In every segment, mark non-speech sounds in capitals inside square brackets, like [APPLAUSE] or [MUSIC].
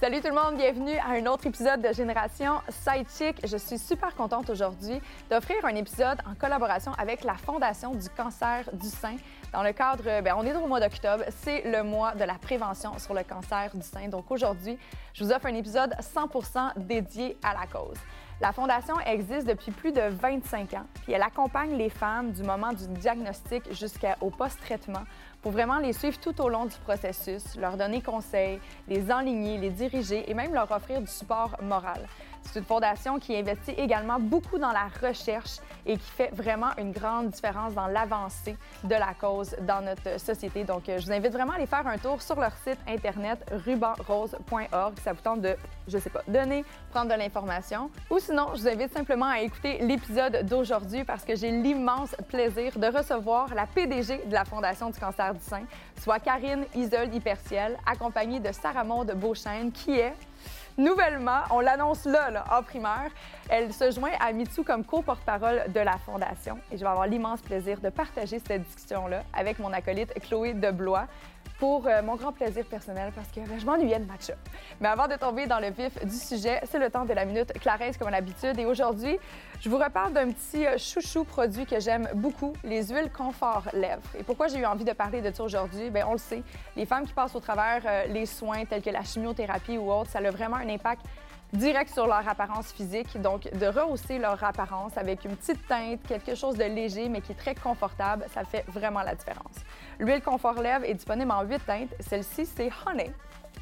Salut tout le monde, bienvenue à un autre épisode de Génération Sidechick. Je suis super contente aujourd'hui d'offrir un épisode en collaboration avec la Fondation du cancer du sein. Dans le cadre, bien, on est au mois d'octobre, c'est le mois de la prévention sur le cancer du sein. Donc aujourd'hui, je vous offre un épisode 100% dédié à la cause. La Fondation existe depuis plus de 25 ans, puis elle accompagne les femmes du moment du diagnostic jusqu'au post-traitement pour vraiment les suivre tout au long du processus, leur donner conseils, les enligner, les diriger et même leur offrir du support moral. C'est une fondation qui investit également beaucoup dans la recherche et qui fait vraiment une grande différence dans l'avancée de la cause dans notre société. Donc, je vous invite vraiment à aller faire un tour sur leur site internet rubanrose.org. Ça vous tente de, je sais pas, donner, prendre de l'information. Ou sinon, je vous invite simplement à écouter l'épisode d'aujourd'hui parce que j'ai l'immense plaisir de recevoir la PDG de la Fondation du cancer du sein, soit Karine Isolde Hyperciel, accompagnée de Sarah Maud Beauchesne, qui est Nouvellement, on l'annonce là, en primaire, elle se joint à Mitsu comme co-porte-parole de la Fondation. Et je vais avoir l'immense plaisir de partager cette discussion-là avec mon acolyte Chloé Deblois pour euh, mon grand plaisir personnel parce que ben, je m'ennuyais de match-up. Mais avant de tomber dans le vif du sujet, c'est le temps de la minute Clarence comme à l'habitude. Et aujourd'hui, je vous reparle d'un petit euh, chouchou produit que j'aime beaucoup, les huiles confort lèvres. Et pourquoi j'ai eu envie de parler de ça aujourd'hui? Bien, on le sait, les femmes qui passent au travers euh, les soins tels que la chimiothérapie ou autre, ça a vraiment un impact direct sur leur apparence physique. Donc, de rehausser leur apparence avec une petite teinte, quelque chose de léger mais qui est très confortable, ça fait vraiment la différence. L'huile Confort Lèvres est disponible en huit teintes. Celle-ci, c'est Honey,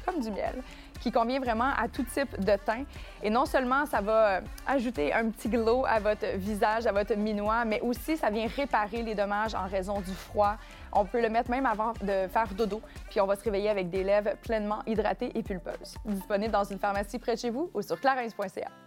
comme du miel qui convient vraiment à tout type de teint. Et non seulement ça va ajouter un petit glow à votre visage, à votre minois, mais aussi ça vient réparer les dommages en raison du froid. On peut le mettre même avant de faire dodo, puis on va se réveiller avec des lèvres pleinement hydratées et pulpeuses. Disponible dans une pharmacie près de chez vous ou sur clarins.ca.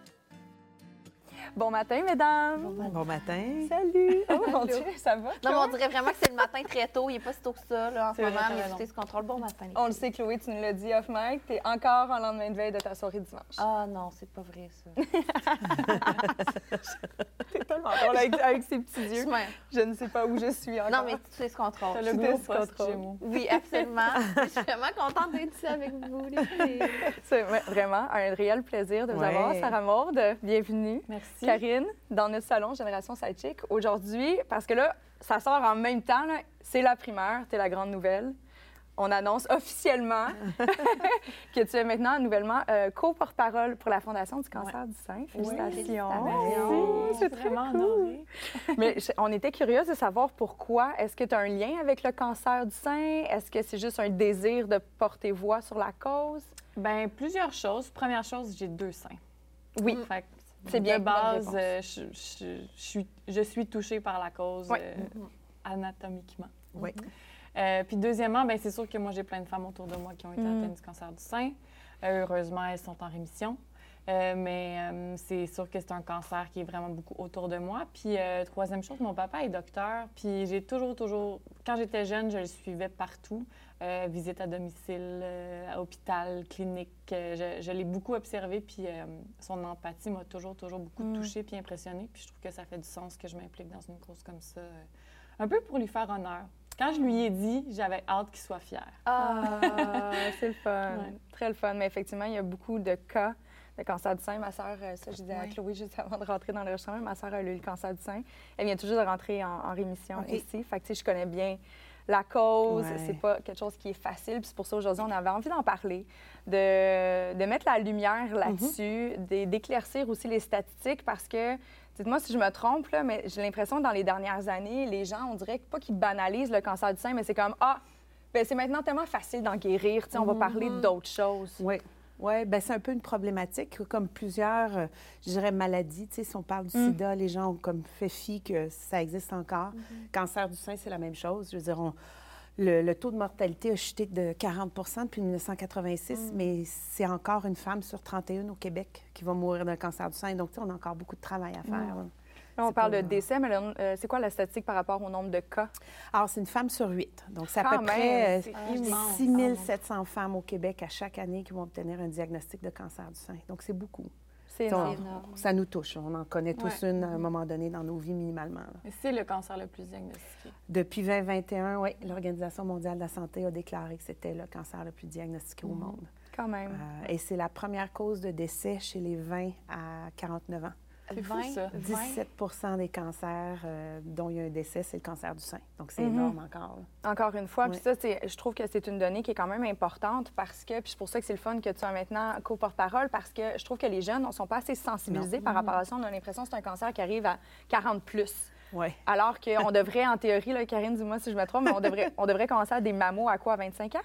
Bon matin, mesdames. Bon matin. Salut. [LAUGHS] Oh mon Dieu, ça va? Non, mais on dirait vraiment que c'est le matin très tôt. Il n'est pas si tôt que ça, là, en ce moment. Mais ce contrôle, bon matin. On le sait, Chloé, tu nous l'as dit off mic. Tu es encore en lendemain de veille de ta soirée dimanche. Ah non, c'est pas vrai, ça. [LAUGHS] [LAUGHS] T'es tellement drôle avec, avec, ces petits yeux. Je ne sais pas où je suis encore. Non, mais tu sais ce contrôle. Le gros contrôle. Oui, absolument. je suis vraiment contente d'être ici avec vous, les filles. C'est vraiment un réel plaisir de vous avoir. Sarah Maud, bienvenue. Merci. Karine, dans notre salon Génération Sidechick. Aujourd'hui, parce que là, ça sort en même temps, c'est la primaire, c'est la grande nouvelle. On annonce officiellement [LAUGHS] que tu es maintenant nouvellement euh, co-porte-parole pour la Fondation du cancer du sein. Félicitations. Oui, c'est vraiment cool. Mais [LAUGHS] on était curieuse de savoir pourquoi. Est-ce que tu as un lien avec le cancer du sein? Est-ce que c'est juste un désir de porter voix sur la cause? Bien, plusieurs choses. Première chose, j'ai deux seins. Oui. Fait c'est bien. De base, euh, je, je, suis, je suis touchée par la cause euh, anatomiquement. Oui. Euh, puis deuxièmement, ben, c'est sûr que moi, j'ai plein de femmes autour de moi qui ont été Mm. atteintes du cancer du sein. heureusement, elles sont en rémission. mais c'est sûr que c'est un cancer qui est vraiment beaucoup autour de moi. Puis troisième chose, mon papa est docteur. Puis j'ai toujours, toujours... Quand j'étais jeune, je le suivais partout. Euh, visite à domicile, euh, à hôpital, clinique. Euh, je, je l'ai beaucoup observé, puis son empathie m'a toujours, toujours beaucoup Mm. touchée puis impressionnée. Puis je trouve que ça fait du sens que je m'implique dans une cause comme ça, un peu pour lui faire honneur. Quand je lui ai dit, j'avais hâte qu'il soit fier. Ah, [LAUGHS] c'est le fun. Ouais. Très le fun. Mais effectivement, il y a beaucoup de cas de cancer du sein. Ma sœur, ça, je disais à. Chloé juste [LAUGHS] avant de rentrer dans l'enregistrement, ma sœur a eu le cancer du sein. Elle vient toujours de rentrer en, en rémission aussi. Fait que, tu sais, je connais bien la cause. Ouais. C'est pas quelque chose qui est facile. Puis c'est pour ça, aujourd'hui, on avait envie d'en parler, de, de mettre la lumière là-dessus, d'é- d'éclaircir aussi les statistiques parce que, dites-moi si je me trompe, là, mais j'ai l'impression que dans les dernières années, les gens, on dirait pas qu'ils banalisent le cancer du sein, mais c'est comme, ah, ben c'est maintenant tellement facile d'en guérir. Sais, on va parler d'autres choses. Oui. Oui, ben c'est un peu une problématique, comme plusieurs, euh, je dirais, maladies. Tu sais, si on parle du Mm. sida, les gens ont comme fait fi que ça existe encore. Cancer du sein, c'est la même chose. Je veux dire, on- le, le taux de mortalité a chuté de 40% depuis 1986, mais c'est encore une femme sur 31 au Québec qui va mourir d'un cancer du sein. Donc, tu sais, on a encore beaucoup de travail à faire. là. Là, on parle pas- de décès, mais euh, c'est quoi la statistique par rapport au nombre de cas? Alors, c'est une femme sur huit. Donc, c'est à Quand peu même, près euh, c'est Ah, immense. 6700 femmes au Québec à chaque année qui vont obtenir un diagnostic de cancer du sein. Donc, c'est beaucoup. C'est énorme. énorme. ça nous touche. On en connaît tous Ouais. une à un moment donné dans nos vies minimalement. C'est le cancer le plus diagnostiqué. Depuis 2021, oui, l'Organisation mondiale de la santé a déclaré que c'était le cancer le plus diagnostiqué au Mhm. monde. Quand même. Euh, et c'est la première cause de décès chez les 20 à 49 ans. C'est fou, 20, ça. 17 des cancers euh, dont il y a un décès, c'est le cancer du sein. Donc, c'est Mhm. énorme encore. Encore une fois, puis ça, c'est- je trouve que c'est une donnée qui est quand même importante parce que, puis c'est pour ça que c'est le fun que tu sois maintenant co-porte-parole, parce que je trouve que les jeunes ne sont pas assez sensibilisés par rapport à ça. On a l'impression que c'est un cancer qui arrive à 40 plus. Oui. Alors qu'on devrait, en théorie, là, Karine, dis-moi si je me trompe, mais on devrait, on devrait commencer à des mammos à quoi, à 25 ans?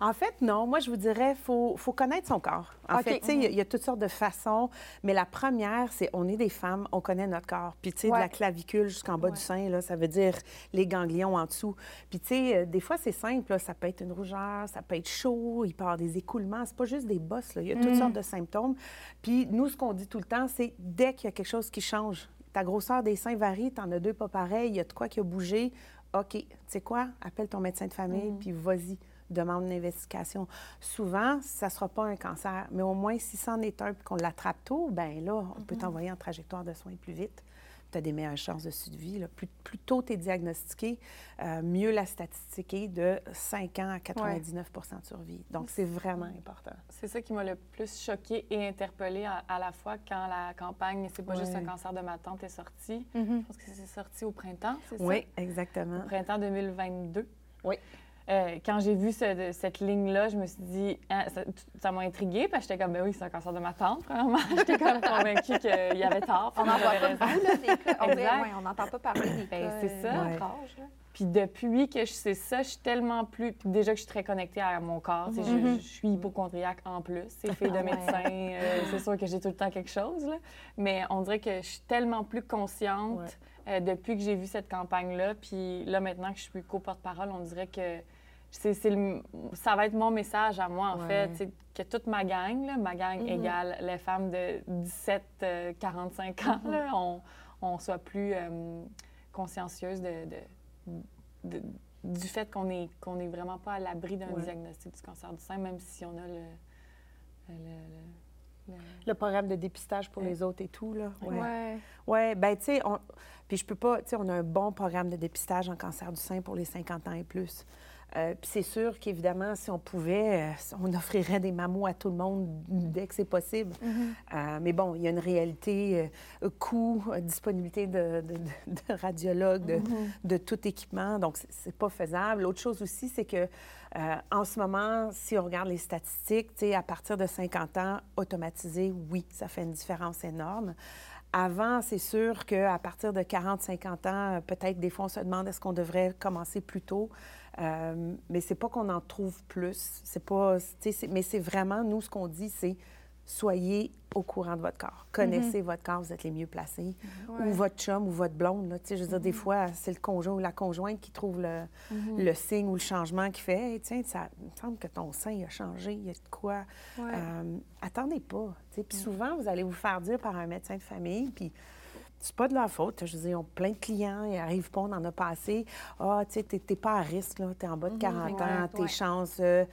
En fait, non. Moi, je vous dirais, il faut, faut connaître son corps. En fait, tu sais, il y a- il y, a toutes sortes de façons, mais la première, c'est on est des femmes, on connaît notre corps. Puis, tu sais, Ouais. de la clavicule jusqu'en bas Ouais. du sein, là, ça veut dire les ganglions en dessous. Puis, tu sais, euh, des fois, c'est simple. là. Ça peut être une rougeur, ça peut être chaud, il peut y avoir des écoulements. C'est pas juste des bosses. là. Il y a toutes sortes de symptômes. Puis, nous, ce qu'on dit tout le temps, c'est dès qu'il y a quelque chose qui change, ta grosseur des seins varie, tu en as deux pas pareils, il y a de quoi qui a bougé, OK, tu sais quoi? Appelle ton médecin de famille, puis vas-y, demande une investigation. Souvent, ça ne sera pas un cancer, mais au moins, si c'en est un puis qu'on l'attrape tôt, ben là, on peut t'envoyer en trajectoire de soins plus vite. Tu as des meilleures chances de survie. Là. Plus, plus tôt tu es diagnostiqué, euh, mieux la statistique est de 5 ans à 99% de survie. Donc, c'est vraiment important. C'est ça qui m'a le plus choqué et interpellée à, à la fois quand la campagne C'est pas juste Ouais. un cancer de ma tante est sortie. Mhm. Je pense que c'est sorti au printemps, c'est ça? Oui, exactement. Au printemps 2022. Oui. Euh, quand j'ai vu ce- de- cette ligne-là, je me suis dit, hein, ça m'a intriguée parce que j'étais comme, ben oui, c'est un cancer de ma tante, premièrement. [LAUGHS] j'étais comme convaincue qu'il y avait tort. On n'en voit pas beaucoup, là, des cas. On ouais, n'entend pas parler des Ben, cas. c'est ça. euh, Ouais. Puis depuis que je sais ça, je suis tellement plus. Puis déjà que je suis très connectée à mon corps. sais, je- je, suis hypochondriaque en plus. C'est fille de Ah ouais. médecin. euh, c'est sûr que j'ai tout le temps quelque chose. là. Mais on dirait que je suis tellement plus consciente Ouais. euh, depuis que j'ai vu cette campagne-là. Puis là, maintenant que je suis co-porte-parole, on dirait que. C'est c'est le- ça va être mon message à moi, en Ouais. fait, que toute ma gang, là, ma gang Mhm. égale les femmes de 17-45 ans, là, on, on soit plus euh, consciencieuses de, de- de- du fait qu'on est, qu'on est vraiment pas à l'abri d'un Ouais. diagnostic du cancer du sein, même si on a le... le- le- le- Le programme de dépistage pour Ouais. les autres et tout, là. Ouais. Ouais. Oui, bien, tu sais, on... puis je peux pas, tu sais, on a un bon programme de dépistage en cancer du sein pour les 50 ans et plus. Euh, puis c'est sûr qu'évidemment, si on pouvait, euh, on offrirait des mammos à tout le monde dès que c'est possible. Euh, mais bon, il y a une réalité, euh, coût, disponibilité de, de- de- de radiologues, de, de tout équipement, donc c'est- pas faisable. L'autre chose aussi, c'est que en ce moment, si on regarde les statistiques, à partir de 50 ans, automatisé, oui, ça fait une différence énorme. Avant, c'est sûr qu'à partir de 40-50 ans, peut-être des fois, on se demande est-ce qu'on devrait commencer plus tôt? Euh, mais c'est pas qu'on en trouve plus. C'est pas, mais c'est vraiment, nous, ce qu'on dit, c'est soyez au courant de votre corps. Connaissez votre corps, vous êtes les mieux placés. Ouais. Ou votre chum ou votre blonde. Là, je veux dire, des fois, c'est le conjoint ou la conjointe qui trouve le, le signe ou le changement qui fait Hey, tiens, ça il me semble que ton sein il a changé, il y a de quoi. Ouais. Euh, attendez pas. Puis souvent, vous allez vous faire dire par un médecin de famille, puis c'est pas de leur faute. Je veux dire, ils ont plein de clients, ils arrivent pas, on en a pas assez. Ah, tu sais, t'es- pas à risque, là, t'es en bas de 40 ans, exact, tes ouais. chances. euh,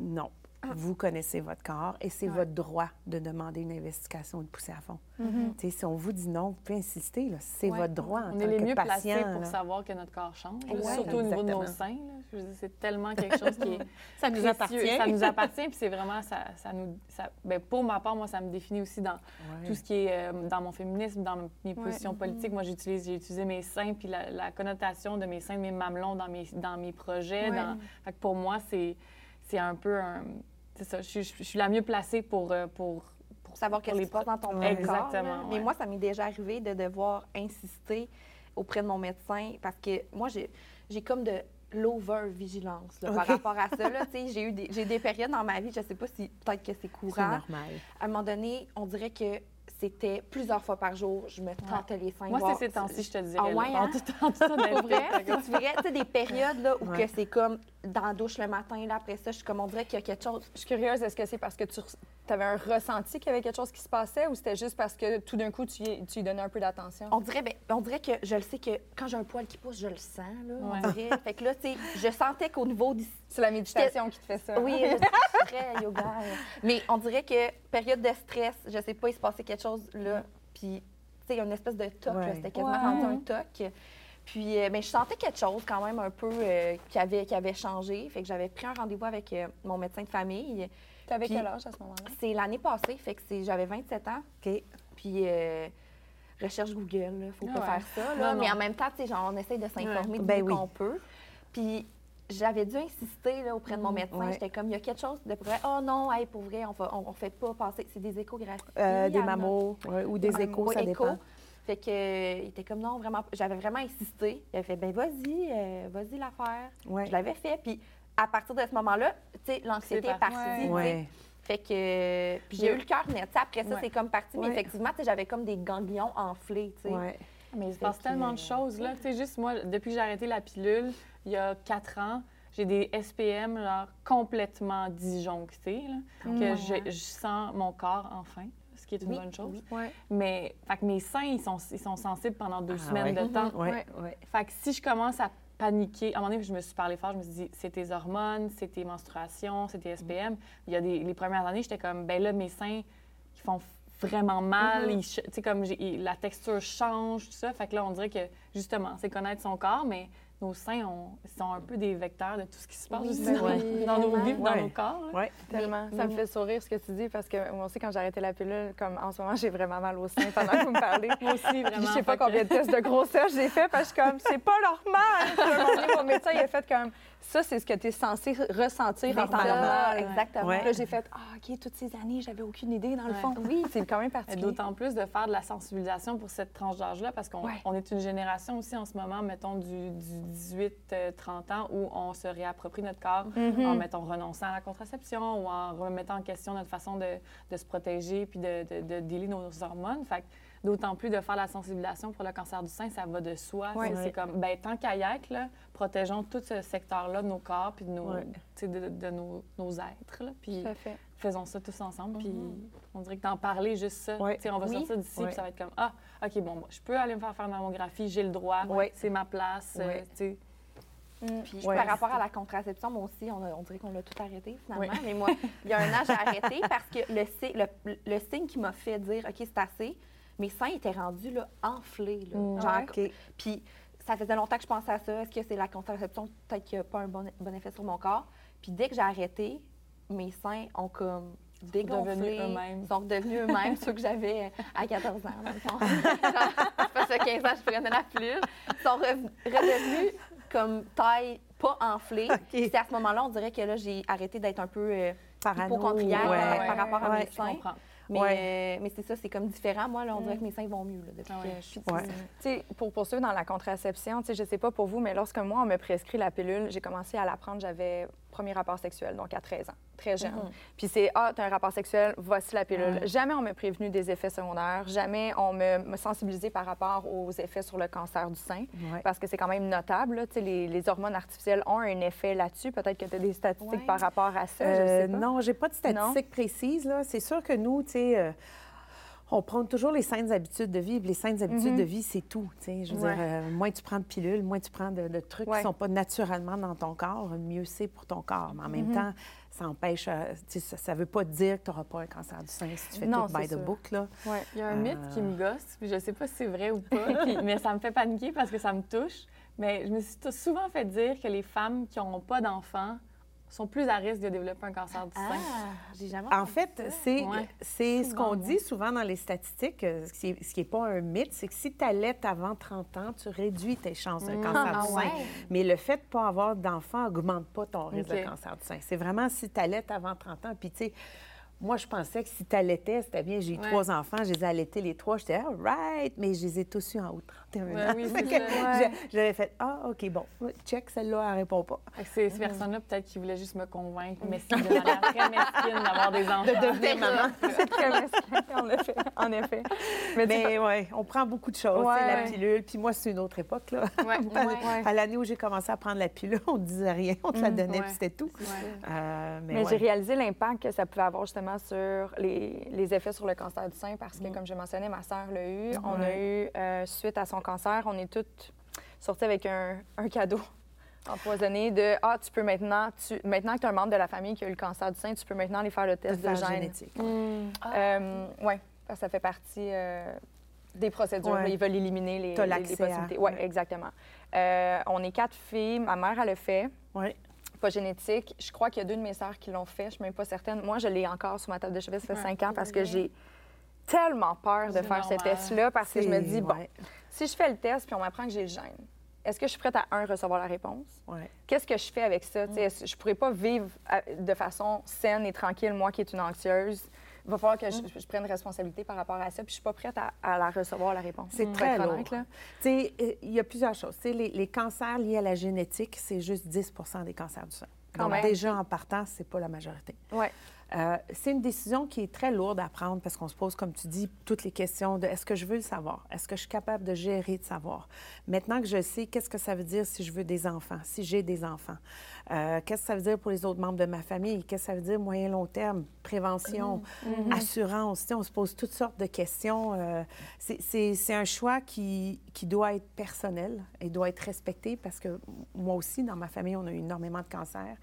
non. Vous connaissez votre corps et c'est Ouais. votre droit de demander une investigation et de pousser à fond. Tu sais, si on vous dit non, vous pouvez insister. C'est Ouais. votre droit en On tant est les que mieux patient. placés pour là. savoir que notre corps change, Ouais, surtout au niveau de nos seins. c'est tellement quelque chose qui est [LAUGHS] Ça nous précieux. appartient. Ça nous appartient, puis c'est vraiment ça, ça nous. ça- ben, pour ma part, moi, ça me définit aussi dans tout ce qui est euh, dans mon féminisme, dans mes positions politiques. Moi, j'utilise, j'ai utilisé mes seins, puis la, la connotation de mes seins, de mes mamelons dans mes, dans mes projets. Dans, fait que pour moi, c'est un peu un. C'est ça, je, suis- je suis la mieux placée pour. euh, pour pour savoir qu'est-ce les passe dans ton Ouais. corps. Exactement, Mais ouais. moi, ça m'est déjà arrivé de devoir insister auprès de mon médecin parce que moi, j'ai j'ai comme de l'over-vigilance par rapport à ça. là. Tu sais, J'ai eu des, j'ai des périodes dans ma vie, je ne sais pas si peut-être que c'est C'est courant. normal. À un moment donné, on dirait que c'était plusieurs fois par jour, je me tentais les seins. Moi, c'est ces temps-ci, je te dirais. Ah ouais, hein? Pour vrai, c'est tu sais, des périodes là, où Ouais. que c'est comme dans la douche le matin, là, après ça, je suis comme, on dirait qu'il y a quelque chose. Je suis curieuse, est-ce que c'est parce que tu avais un ressenti qu'il y avait quelque chose qui se passait ou c'était juste parce que tout d'un coup, tu y, tu y donnais un peu d'attention? On dirait, ben, on dirait que je le sais que quand j'ai un poil qui pousse, je le sens, là, Ouais. on dirait. Fait que là, tu sais, je sentais qu'au niveau du [LAUGHS] C'est la méditation qui te fait ça. Oui, je [LAUGHS] suis très yoga. Mais on dirait que période de stress, je sais pas, il se passait quelque chose là. Puis, tu sais, il y a une espèce de toc, Ouais. c'était quasiment Ouais. rendu un toc. Puis, euh, ben, je sentais quelque chose quand même un peu euh, qui, avait, qui avait changé. Fait que j'avais pris un rendez-vous avec euh, mon médecin de famille. T'avais Puis- quel âge à ce moment-là? C'est l'année passée, fait que c'est- j'avais 27 ans. OK. Puis, euh, recherche Google, là, faut Ah pas ouais. faire ça. Là. Non, Mais non. en même temps, tu sais, genre, on essaye de s'informer du Ben oui. qu'on peut. Puis, j'avais dû insister là, auprès de mon médecin. Ouais. J'étais comme, il y a quelque chose de vrai. Oh non, hey, pour vrai, on ne on, on fait pas passer. C'est des échographies. Euh, des mammos ouais, ou des échos, ça écho. dépend. Fait que, euh, il était comme, non, vraiment. J'avais vraiment insisté. Il avait fait, ben vas-y, euh, vas-y la faire. Ouais. Je l'avais fait. Puis, à partir de ce moment-là, tu sais, l'anxiété est partie. Fait que euh, puis j'ai eu le cœur net. Tu sais, Après ça, Ouais. c'est comme parti. Mais effectivement, j'avais comme des ganglions enflés. tu sais. Ouais. Mais il se passe tellement de choses, là. Tu sais, juste moi, depuis que j'ai arrêté la pilule, il y a quatre ans, j'ai des SPM, genre, complètement disjonctés, là, que je, je sens mon corps enfin, ce qui est une Oui, bonne chose. oui. Ouais. Mais, fait que mes seins, ils sont, ils sont sensibles pendant deux Ah semaines ouais. de temps. Ouais, Ouais. ouais. Fait que si je commence à paniquer, à un moment donné, je me suis parlé fort, je me suis dit, c'est tes hormones, c'est tes menstruations, c'est tes SPM. Il y a des, les premières années, j'étais comme, ben là, mes seins, ils font vraiment mal, ils tu sais, comme ils- la texture change, tout ça. Fait que là, on dirait que, justement, c'est connaître son corps, mais nos seins on- sont un peu des vecteurs de tout ce qui se passe Oui, aussi ben dans, oui, dans nos vies, dans nos corps. là. Ouais. Tellement. Mais- ça me fait sourire ce que tu dis parce que moi aussi, quand j'ai arrêté la pilule, comme en ce moment, j'ai vraiment mal au sein pendant que vous me parlez. [LAUGHS] Moi aussi, Puis vraiment. je sais pas combien de tests de grossesse j'ai fait parce que je suis comme, c'est pas normal. [LAUGHS] Puis mon médecin, il a fait comme, ça, c'est ce que tu es censé ressentir en ça, normal. Exactement. Ouais. Là, j'ai fait, ah, OK, toutes ces années, j'avais aucune idée dans le Ouais. fond. Oui, c'est quand même Et particulier. D'autant plus de faire de la sensibilisation pour cette tranche d'âge-là, parce qu'on Ouais. on est une génération aussi en ce moment, mettons, du, du 18-30 ans, où on se réapproprie notre corps Mhm. en, mettons, renonçant à la contraception ou en remettant en question notre façon de, de se protéger puis de, de, nos hormones. Fait que d'autant plus de faire la sensibilisation pour le cancer du sein, ça va de soi. Ouais. C'est- Ouais. Comme, ben tant qu'à y être, là, protégeons tout ce secteur-là de nos corps puis de nos, Ouais. tu sais, de, de nos, nos êtres. là. Puis Tout à fait. faisons ça tous ensemble. Puis on dirait que d'en parler, juste ça. Ouais. Tu sais, On va Oui. sortir d'ici, Ouais. puis ça va être comme Ah, OK, bon, moi, je peux aller me faire faire une mammographie, j'ai le droit, Ouais. c'est ma place. euh, sais. Puis Ouais. par rapport à la contraception, moi aussi, on, a- on dirait qu'on l'a tout arrêté finalement. Oui. Mais moi, il y a un an, j'ai arrêté parce que le, le, le signe qui m'a fait dire OK, c'est assez, mes seins étaient rendus là, enflés. là. Mm. Genre. Puis ça faisait longtemps que je pensais à ça. Est-ce que c'est la contraception? Peut-être qu'il n'y a pas un bon, bon effet sur mon corps. Puis dès que j'ai arrêté, mes seins ont comme dégonflé. redevenus eux-mêmes. Ils sont redevenus eux-mêmes, ceux que j'avais à 14 ans. dans le fond. Genre, [LAUGHS] ça fait 15 ans que je prenais la pilule. Ils sont redevenus comme taille pas enflée. OK. Puis C'est à ce moment-là, on dirait que là, j'ai arrêté d'être un peu euh, Parano. hypochondriaque Ouais. par rapport à mes Je seins. Mais, Ouais. euh, mais c'est ça, c'est comme différent. Moi, là, on dirait que mes seins vont mieux là, depuis Ah ouais. que je suis Ouais. Sais, pour poursuivre dans la contraception, je sais pas pour vous, mais lorsque moi, on me prescrit la pilule, j'ai commencé à la prendre, j'avais premier rapport sexuel, donc à 13 ans, très jeune. Mhm. Puis c'est, ah, t'as un rapport sexuel, voici la pilule. Jamais on m'a prévenu des effets secondaires, jamais on me, sensibilisé par rapport aux effets sur le cancer du sein, Ouais. parce que c'est quand même notable, là, tu sais, les, les hormones artificielles ont un effet là-dessus. Peut-être que tu as des statistiques Ouais. par rapport à ça, je Euh, sais pas. non, j'ai pas de statistiques précises. Là. C'est sûr que nous, tu sais, euh, on prend toujours les saines habitudes de vie. Les saines habitudes Mhm. de vie, c'est tout. Je veux Ouais. dire, euh, moins tu prends de pilules, moins tu prends de, de trucs Ouais. qui sont pas naturellement dans ton corps, mieux c'est pour ton corps. Mais en même Mhm. temps, ça empêche, euh, ça, ça veut pas dire que tu n'auras pas un cancer du sein si tu fais Non, tout by c'est the sûr. book. Là. Ouais. Il y a un Euh. mythe qui me gosse, puis je sais pas si c'est vrai ou pas, puis- mais ça me fait paniquer parce que ça me touche. Mais je me suis souvent fait dire que les femmes qui n'ont pas d'enfants sont plus à risque de développer un cancer du sein. Ah, j'ai jamais En fait, c'est Ouais. ce qu'on dit souvent dans les statistiques, euh, ce qui n'est pas un mythe, c'est que si tu allaites avant 30 ans, tu réduis tes chances d'un Mm. cancer Ah du sein. ouais? Mais le fait de ne pas avoir d'enfant n'augmente pas ton risque de cancer du sein. C'est vraiment si tu allaites avant 30 ans. Puis, tu sais, moi, je pensais que si tu allaitais, c'était bien. J'ai eu Ouais. trois enfants, je les ai allaités les trois. J'étais, all right, mais je les ai tous eus en haut de 30 41 Ouais, oui, [LAUGHS] c'est J'avais fait Ah, OK, bon, check, celle-là, elle répond pas. C'est ces personnes-là, peut-être, qui voulaient juste me convaincre, mesquine, [LAUGHS] de manière très mesquine, d'avoir des enfants. De devenir [LAUGHS] maman. C'est très mesquin, en effet. En effet. Mais, Mais oui, on prend beaucoup de choses. Ouais, la ouais. pilule. Puis moi, c'est une autre époque. Là. Ouais, À- ouais. À l'année où j'ai commencé à prendre la pilule, on ne disait rien. On te la donnait, ouais. puis c'était tout. Ouais. Euh, mais Mais ouais. j'ai réalisé l'impact que ça pouvait avoir justement sur les, les effets sur le cancer du sein parce que, comme je mentionnais, ma sœur l'a eu. On a Ouais. eu, euh, suite à son cancer, on est toutes sorties avec un, un cadeau [LAUGHS] empoisonné de Ah, tu peux maintenant, tu, maintenant que tu as un membre de la famille qui a eu le cancer du sein, tu peux maintenant aller faire le de test de, faire gène. génétique. oui, ça fait partie euh, des procédures. Ouais. Ils veulent éliminer les, T'as les- les l'accès à- possibilités. Oui, ouais. exactement. Euh, on est quatre filles. Ma mère, elle le fait Oui. pas génétique. Je crois qu'il y a deux de mes sœurs qui l'ont fait. Je suis même pas certaine. Moi, je l'ai encore sur ma table de chevet. Ça fait Ouais, cinq ans parce que j'ai tellement peur de faire ce test-là parce que je me dis, bon, Ouais, si je fais le test puis on m'apprend que j'ai le gène, est-ce que je suis prête à, un, recevoir la réponse? ouais. Qu'est-ce que je fais avec ça? Tu sais, est-ce- Je ne pourrais pas vivre à- de façon saine et tranquille, moi qui est une anxieuse. Il va falloir que je, je prenne responsabilité par rapport à ça, puis je suis pas prête à, à la recevoir, la réponse. C'est Pour très lourd. honnête, là. Tu sais, euh, il y a plusieurs choses. Tu sais, les, les cancers liés à la génétique, c'est juste 10 des cancers du sein. Quand Donc, même. déjà, en partant, c'est pas la majorité. Ouais. Euh, c'est une décision qui est très lourde à prendre parce qu'on se pose, comme tu dis, toutes les questions de est-ce que je veux le savoir? Est-ce que je suis capable de gérer de savoir? Maintenant que je sais, qu'est-ce que ça veut dire si je veux des enfants, si j'ai des enfants? Euh, qu'est-ce que ça veut dire pour les autres membres de ma famille? Qu'est-ce que ça veut dire moyen-long terme? Prévention, assurance? Tu sais, on se pose toutes sortes de questions. Euh, c'est un choix qui, qui doit être personnel et doit être respecté parce que moi aussi, dans ma famille, on a eu énormément de cancers.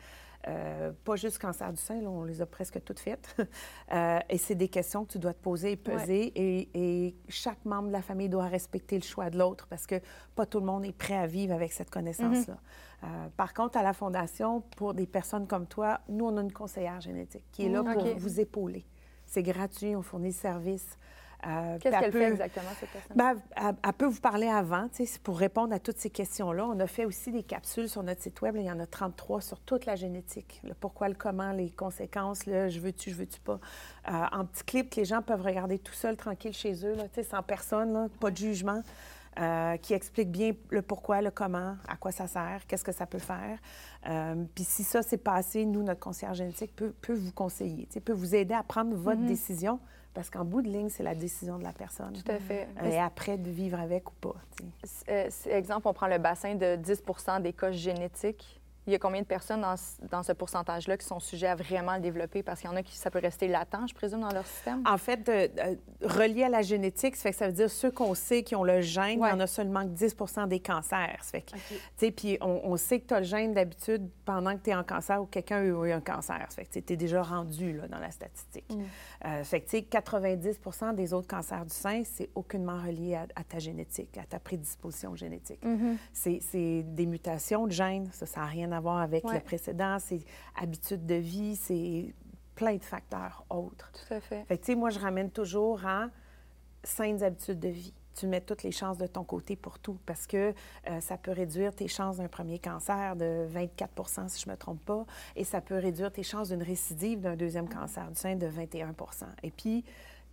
Euh, pas juste cancer du sein, là, on les a presque toutes faites. [LAUGHS] Euh, et c'est des questions que tu dois te poser et peser. Et, et chaque membre de la famille doit respecter le choix de l'autre parce que pas tout le monde est prêt à vivre avec cette connaissance-là. Euh, par contre, à la Fondation, pour des personnes comme toi, nous, on a une conseillère génétique qui est là pour OK. vous épauler. C'est gratuit, on fournit le service. Euh, Qu'est-ce qu'elle elle fait exactement, cette personne? ben, elle, elle peut vous parler avant, tu sais, c'est pour répondre à toutes ces questions-là. On a fait aussi des capsules sur notre site web. là, il y en a 33 sur toute la génétique. Le pourquoi, le comment, les conséquences, le je veux-tu, je veux-tu pas. Euh, en petits clips que les gens peuvent regarder tout seuls, tranquilles chez eux, là, tu sais, sans personne, là, pas de jugement. Euh, qui explique bien le pourquoi, le comment, à quoi ça sert, qu'est-ce que ça peut faire. Euh, Puis si ça s'est passé, nous, notre conseillère génétique peut, peut vous conseiller, peut vous aider à prendre votre décision, parce qu'en bout de ligne, c'est la décision de la personne. Tout à fait. Euh, et après, de vivre avec ou pas. Euh, exemple, on prend le bassin de 10% des cas génétiques. Il y a combien de personnes dans, ce- dans ce pourcentage-là qui sont sujets à vraiment le développer? Parce qu'il y en a qui, ça peut rester latent, je présume, dans leur système. En fait, relié à la génétique, ça fait que ça veut dire ceux qu'on sait qui ont le gène, Ouais. il y en a seulement que 10 des cancers. Ça fait que, tu sais, puis on, on sait que tu as le gène d'habitude pendant que tu es en cancer ou quelqu'un a eu un cancer. Ça fait que tu es déjà rendu là, dans la statistique. Euh, fait que, tu sais, 90 des autres cancers du sein, c'est aucunement relié à, à ta génétique, à ta prédisposition génétique. C'est c'est des mutations de gènes, ça, ça n'a rien à voir avec Ouais. le précédent, c'est habitudes de vie, c'est plein de facteurs autres. Tout à fait. Fait tu sais, moi, je ramène toujours à saines habitudes de vie. Tu mets toutes les chances de ton côté pour tout parce que euh, ça peut réduire tes chances d'un premier cancer de 24 si je ne me trompe pas, et ça peut réduire tes chances d'une récidive d'un deuxième cancer du sein de 21 Et puis,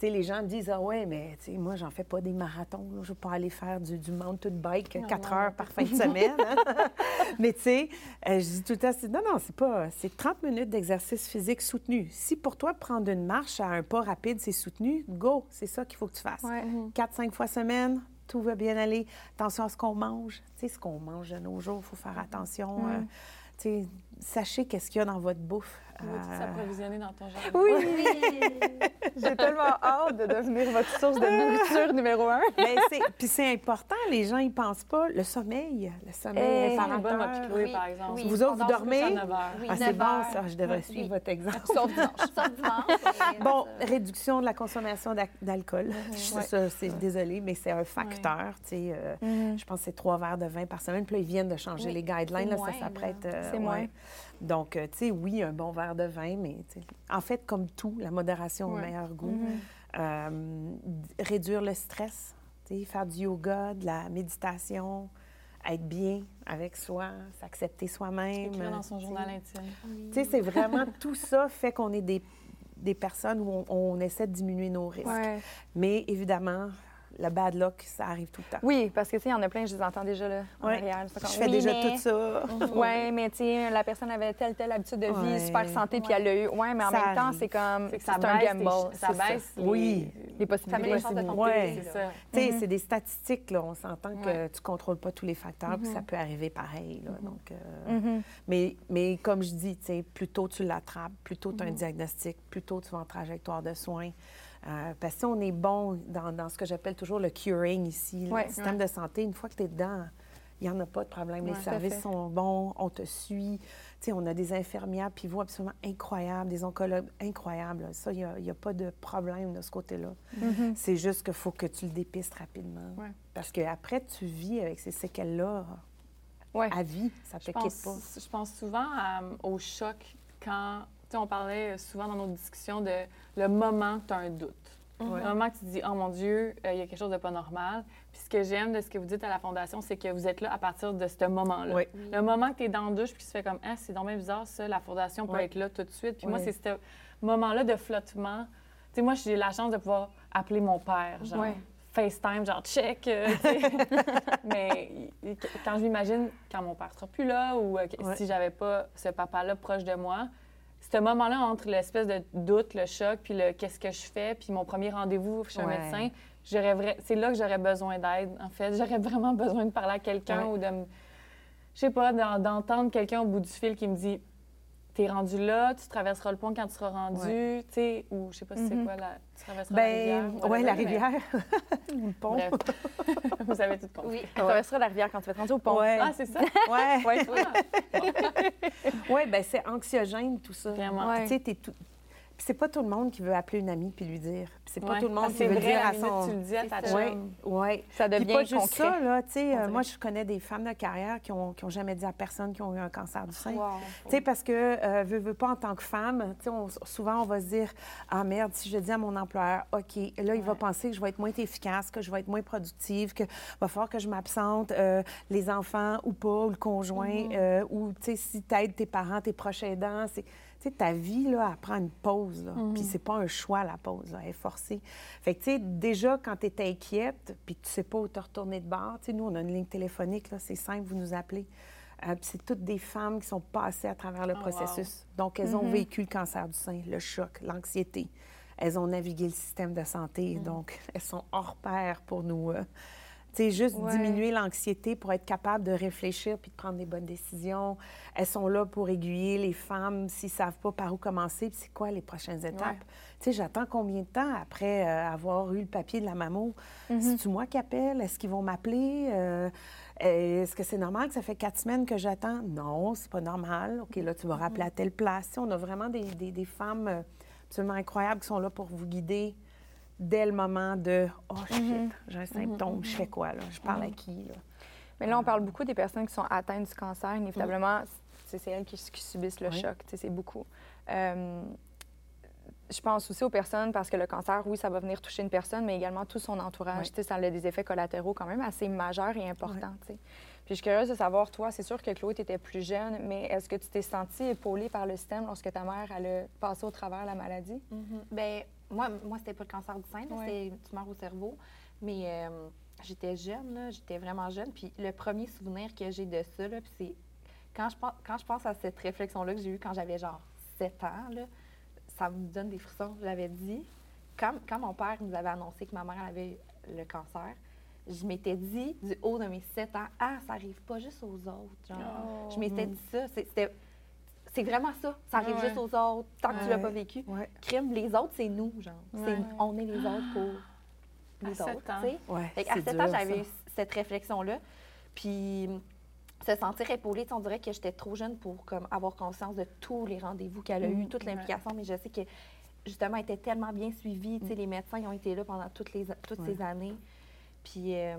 sais, les gens me disent Ah ouais, mais tu sais, moi, j'en fais pas des marathons. là. Je ne veux pas aller faire du, du mountain bike quatre heures par fin de semaine. hein. [LAUGHS] mais tu sais, euh, je dis tout le temps c'est- Non, non, c'est pas. C'est 30 minutes d'exercice physique soutenu. Si pour toi, prendre une marche à un pas rapide, c'est soutenu, go, c'est ça qu'il faut que tu fasses. Ouais. Quatre, cinq fois semaine, tout va bien aller. Attention à ce qu'on mange. Tu sais, ce qu'on mange de nos jours, il faut faire attention. Euh, tu sais, sachez qu'est-ce qu'il y a dans votre bouffe. Tout Euh, s'approvisionner dans ton jardin. Oui! J'ai tellement hâte de devenir votre source de nourriture numéro un. [LAUGHS] C'est- Puis c'est important, les gens y pensent pas. Le sommeil, le sommeil Eh, bonne réparateur. m'a Chloé, Oui, par exemple. oui. Vous autres, vous dormez? À 9 heures. Oui, Ah, c'est bon, ça. Je devrais Oui. suivre votre exemple. [LAUGHS] Sauf dimanche. [LAUGHS] Sauf dimanche. mais Bon, réduction de la consommation d'alcool. Je- Ouais. Ça, c'est désolé, mais c'est un facteur. tu sais, euh, Je pense que c'est trois verres de vin par semaine. Puis là, ils viennent de changer Oui, les guidelines. c'est Là, moins, ça s'apprête. euh, C'est moins. Donc, euh, tu sais, oui, un bon verre de vin, mais en fait, comme tout, la modération au meilleur goût. Euh, réduire le stress, tu sais, faire du yoga, de la méditation, être bien avec soi, s'accepter soi-même. Écrire dans son tu sais. journal intime. Tu sais, c'est vraiment [LAUGHS] tout ça fait qu'on est des, des personnes où on, on essaie de diminuer nos risques. Ouais. Mais évidemment, le bad luck, ça arrive tout le temps. Oui, parce que, tu sais, il y en a plein, je les entends déjà là, en Ouais. arrière. Je fais oui, déjà mais- tout ça. [LAUGHS] Oui, mais tu sais, la personne avait telle, telle habitude de vie, Ouais. super santé, puis elle l'a eu. Oui, mais en Ça même temps, c'est comme. C'est un gamble. ça baisse les- Oui. Les Ça possibilités. met les chances de tomber. Ouais. C'est ça. Tu sais, Mhm. c'est des statistiques, là. On s'entend que tu contrôles pas tous les facteurs, puis Mhm. ça peut arriver pareil, là. Donc, euh, Mhm. mais, mais comme je dis, tu sais, plus tôt tu l'attrapes, plus tôt tu Mhm. as un diagnostic, plus tôt tu vas en trajectoire de soins. Euh, parce que si on est bon dans, dans ce que j'appelle toujours le curing ici, Ouais. le système de santé, une fois que tu es dedans, il n'y en a pas de problème. Ouais, les services sont bons, on te suit. Tu sais, on a des infirmières pivots absolument incroyables, des oncologues incroyables. Ça, il n'y a, pas de problème de ce côté-là. Mhm. C'est juste qu'il faut que tu le dépistes rapidement. Ouais. Parce qu'après, tu vis avec ces séquelles-là Ouais. à vie. Ça te Je quitte pas. je pense souvent à- au choc quand, sais, on parlait souvent dans nos discussions de le moment que tu as un doute. Le moment que tu dis, oh mon Dieu, euh, il y a quelque chose de pas normal. Puis ce que j'aime de ce que vous dites à la Fondation, c'est que vous êtes là à partir de ce moment-là. Oui. Le moment que tu es dans la douche puis que tu fais comme, ah, c'est donc bien bizarre ça, la Fondation peut être là tout de suite. Puis moi, c'est ce moment-là de flottement. Tu sais, moi, j'ai la chance de pouvoir appeler mon père, genre. FaceTime, genre check. euh. [LAUGHS] Mais quand je m'imagine, quand mon père sera plus là ou euh, si j'avais pas ce papa-là proche de moi, ce moment-là entre l'espèce de doute, le choc, puis le qu'est-ce que je fais, puis mon premier rendez-vous chez un médecin, j'aurais c'est là que j'aurais besoin d'aide, en fait. [LAUGHS] J'aurais vraiment besoin de parler à quelqu'un Ouais. ou de me. Je sais pas, d'en- d'entendre quelqu'un au bout du fil qui me dit T'es rendu là, tu traverseras le pont quand tu seras rendu, tu sais, ou je sais pas si c'est Mhm. quoi, la, tu traverseras Ben, la rivière. oui, la mais- rivière [LAUGHS] ou le pont. [LAUGHS] Vous avez tout compris. Oui. Tu traverseras la rivière quand tu vas te rendre au pont. Ouais. Ah, c'est ça? [LAUGHS] ouais. Ouais, toi. Ouais, ben c'est anxiogène tout ça. Vraiment. Tu sais, c'est pas tout le monde qui veut appeler une amie puis lui dire. Puis c'est pas Ouais. tout le monde Ah, qui veut vrai, dire à son. tu le dis à ta ça. Chum. oui. Ça Puis devient pas juste concret. ça, là, tu sais, euh, moi, je connais des femmes de carrière qui ont, qui ont jamais dit à personne qu'ils ont eu un cancer du sein. Wow. Tu sais, parce que, euh, veux, veux pas, en tant que femme, tu sais, souvent, on va se dire Ah merde, si je dis à mon employeur, OK, là, il va Ouais. penser que je vais être moins efficace, que je vais être moins productive, que va falloir que je m'absente, euh, les enfants ou pas, ou le conjoint, euh, ou, tu sais, si tu aides tes parents, tes proches aidants, c'est. Sais, ta vie, là, elle prend une pause, là. Puis c'est pas un choix, la pause, là. Elle est forcée. Fait que, tu sais, déjà, quand tu es inquiète, puis tu sais pas où te retourner de bord, tu sais, nous, on a une ligne téléphonique, là, c'est simple, vous nous appelez. Euh, puis c'est toutes des femmes qui sont passées à travers le Oh, wow. processus. Donc, elles ont vécu le cancer du sein, le choc, l'anxiété. Elles ont navigué le système de santé. Donc, [LAUGHS] elles sont hors pair pour nous. euh, sais, juste Ouais. diminuer l'anxiété pour être capable de réfléchir puis de prendre des bonnes décisions. Elles sont là pour aiguiller les femmes s'ils ne savent pas par où commencer puis c'est quoi les prochaines étapes. Ouais. Tu sais, j'attends combien de temps après euh, avoir eu le papier de la mammo? C'est-tu moi qui appelle? Est-ce qu'ils vont m'appeler? Euh, est-ce que c'est normal que ça fait quatre semaines que j'attends? Non, c'est pas normal. OK, là, tu vas rappeler à telle place. On a vraiment des, des- des femmes euh, absolument incroyables qui sont là pour vous guider dès le moment de « Oh, shit, j'ai un symptôme, je fais quoi, là? Je parle à qui, là? Mais là, on parle beaucoup des personnes qui sont atteintes du cancer. Inévitablement, c'est c'est elles qui, qui subissent le Oui. choc. Tu sais, C'est beaucoup. Euh, je pense aussi aux personnes parce que le cancer, oui, ça va venir toucher une personne, mais également tout son entourage. Oui. Tu sais, Ça a des effets collatéraux quand même assez majeurs et importants. tu sais. Puis je suis curieuse de savoir, toi, c'est sûr que Chloé, tu étais plus jeune, mais est-ce que tu t'es sentie épaulée par le système lorsque ta mère allait passer au travers la maladie? Mhm. Ben, moi, moi c'était pas le cancer du sein, Ouais. c'était une tumeur au cerveau. Mais euh, j'étais jeune, j'étais vraiment jeune. Puis le premier souvenir que j'ai de ça, c'est quand je, pense, quand je pense à cette réflexion-là que j'ai eue quand j'avais genre 7 ans, là, ça me donne des frissons. Je l'avais dit. Quand, quand mon père nous avait annoncé que ma mère avait le cancer, je m'étais dit du haut de mes 7 ans, ah, ça arrive pas juste aux autres. Genre. Je m'étais dit ça. C'était. C'est vraiment ça. Ça arrive Ouais, juste aux autres, tant que tu l'as pas vécu Ouais. crime, les autres, c'est nous, genre. C'est- Ouais. On est les autres pour les À sept autres, ans. Fait c'est 7 dur, ans, j'avais ça. eu cette réflexion-là. Puis se sentir épaulée, on dirait que j'étais trop jeune pour comme, avoir conscience de tous les rendez-vous qu'elle a eu, toute l'implication, mais je sais que justement, elle était tellement bien suivie. Tu sais, les médecins ils ont été là pendant toutes, les, toutes Ouais. ces années. Puis euh,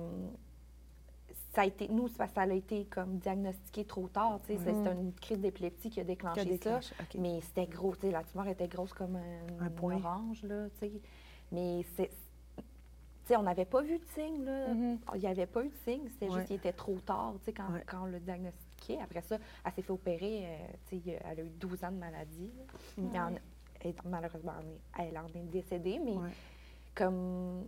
ça a été, nous, ça a été comme diagnostiqué trop tard. Tu sais, C'est- c'est une crise d'épilepsie qui a Qui a déclenché ça. Mais c'était gros, tu sais, la tumeur était grosse comme un, Un point. orange, là, tu sais. Mais c'est... Tu sais, on n'avait pas vu de signe, là. Mhm. Il n'y avait pas eu de signe, c'était Ouais. juste qu'il était trop tard, tu sais, quand, Ouais. quand on l'a diagnostiqué. Après ça, elle s'est fait opérer, euh, tu sais, elle a eu 12 ans de maladie. en- elle est- malheureusement, elle en est décédée, mais Ouais. comme...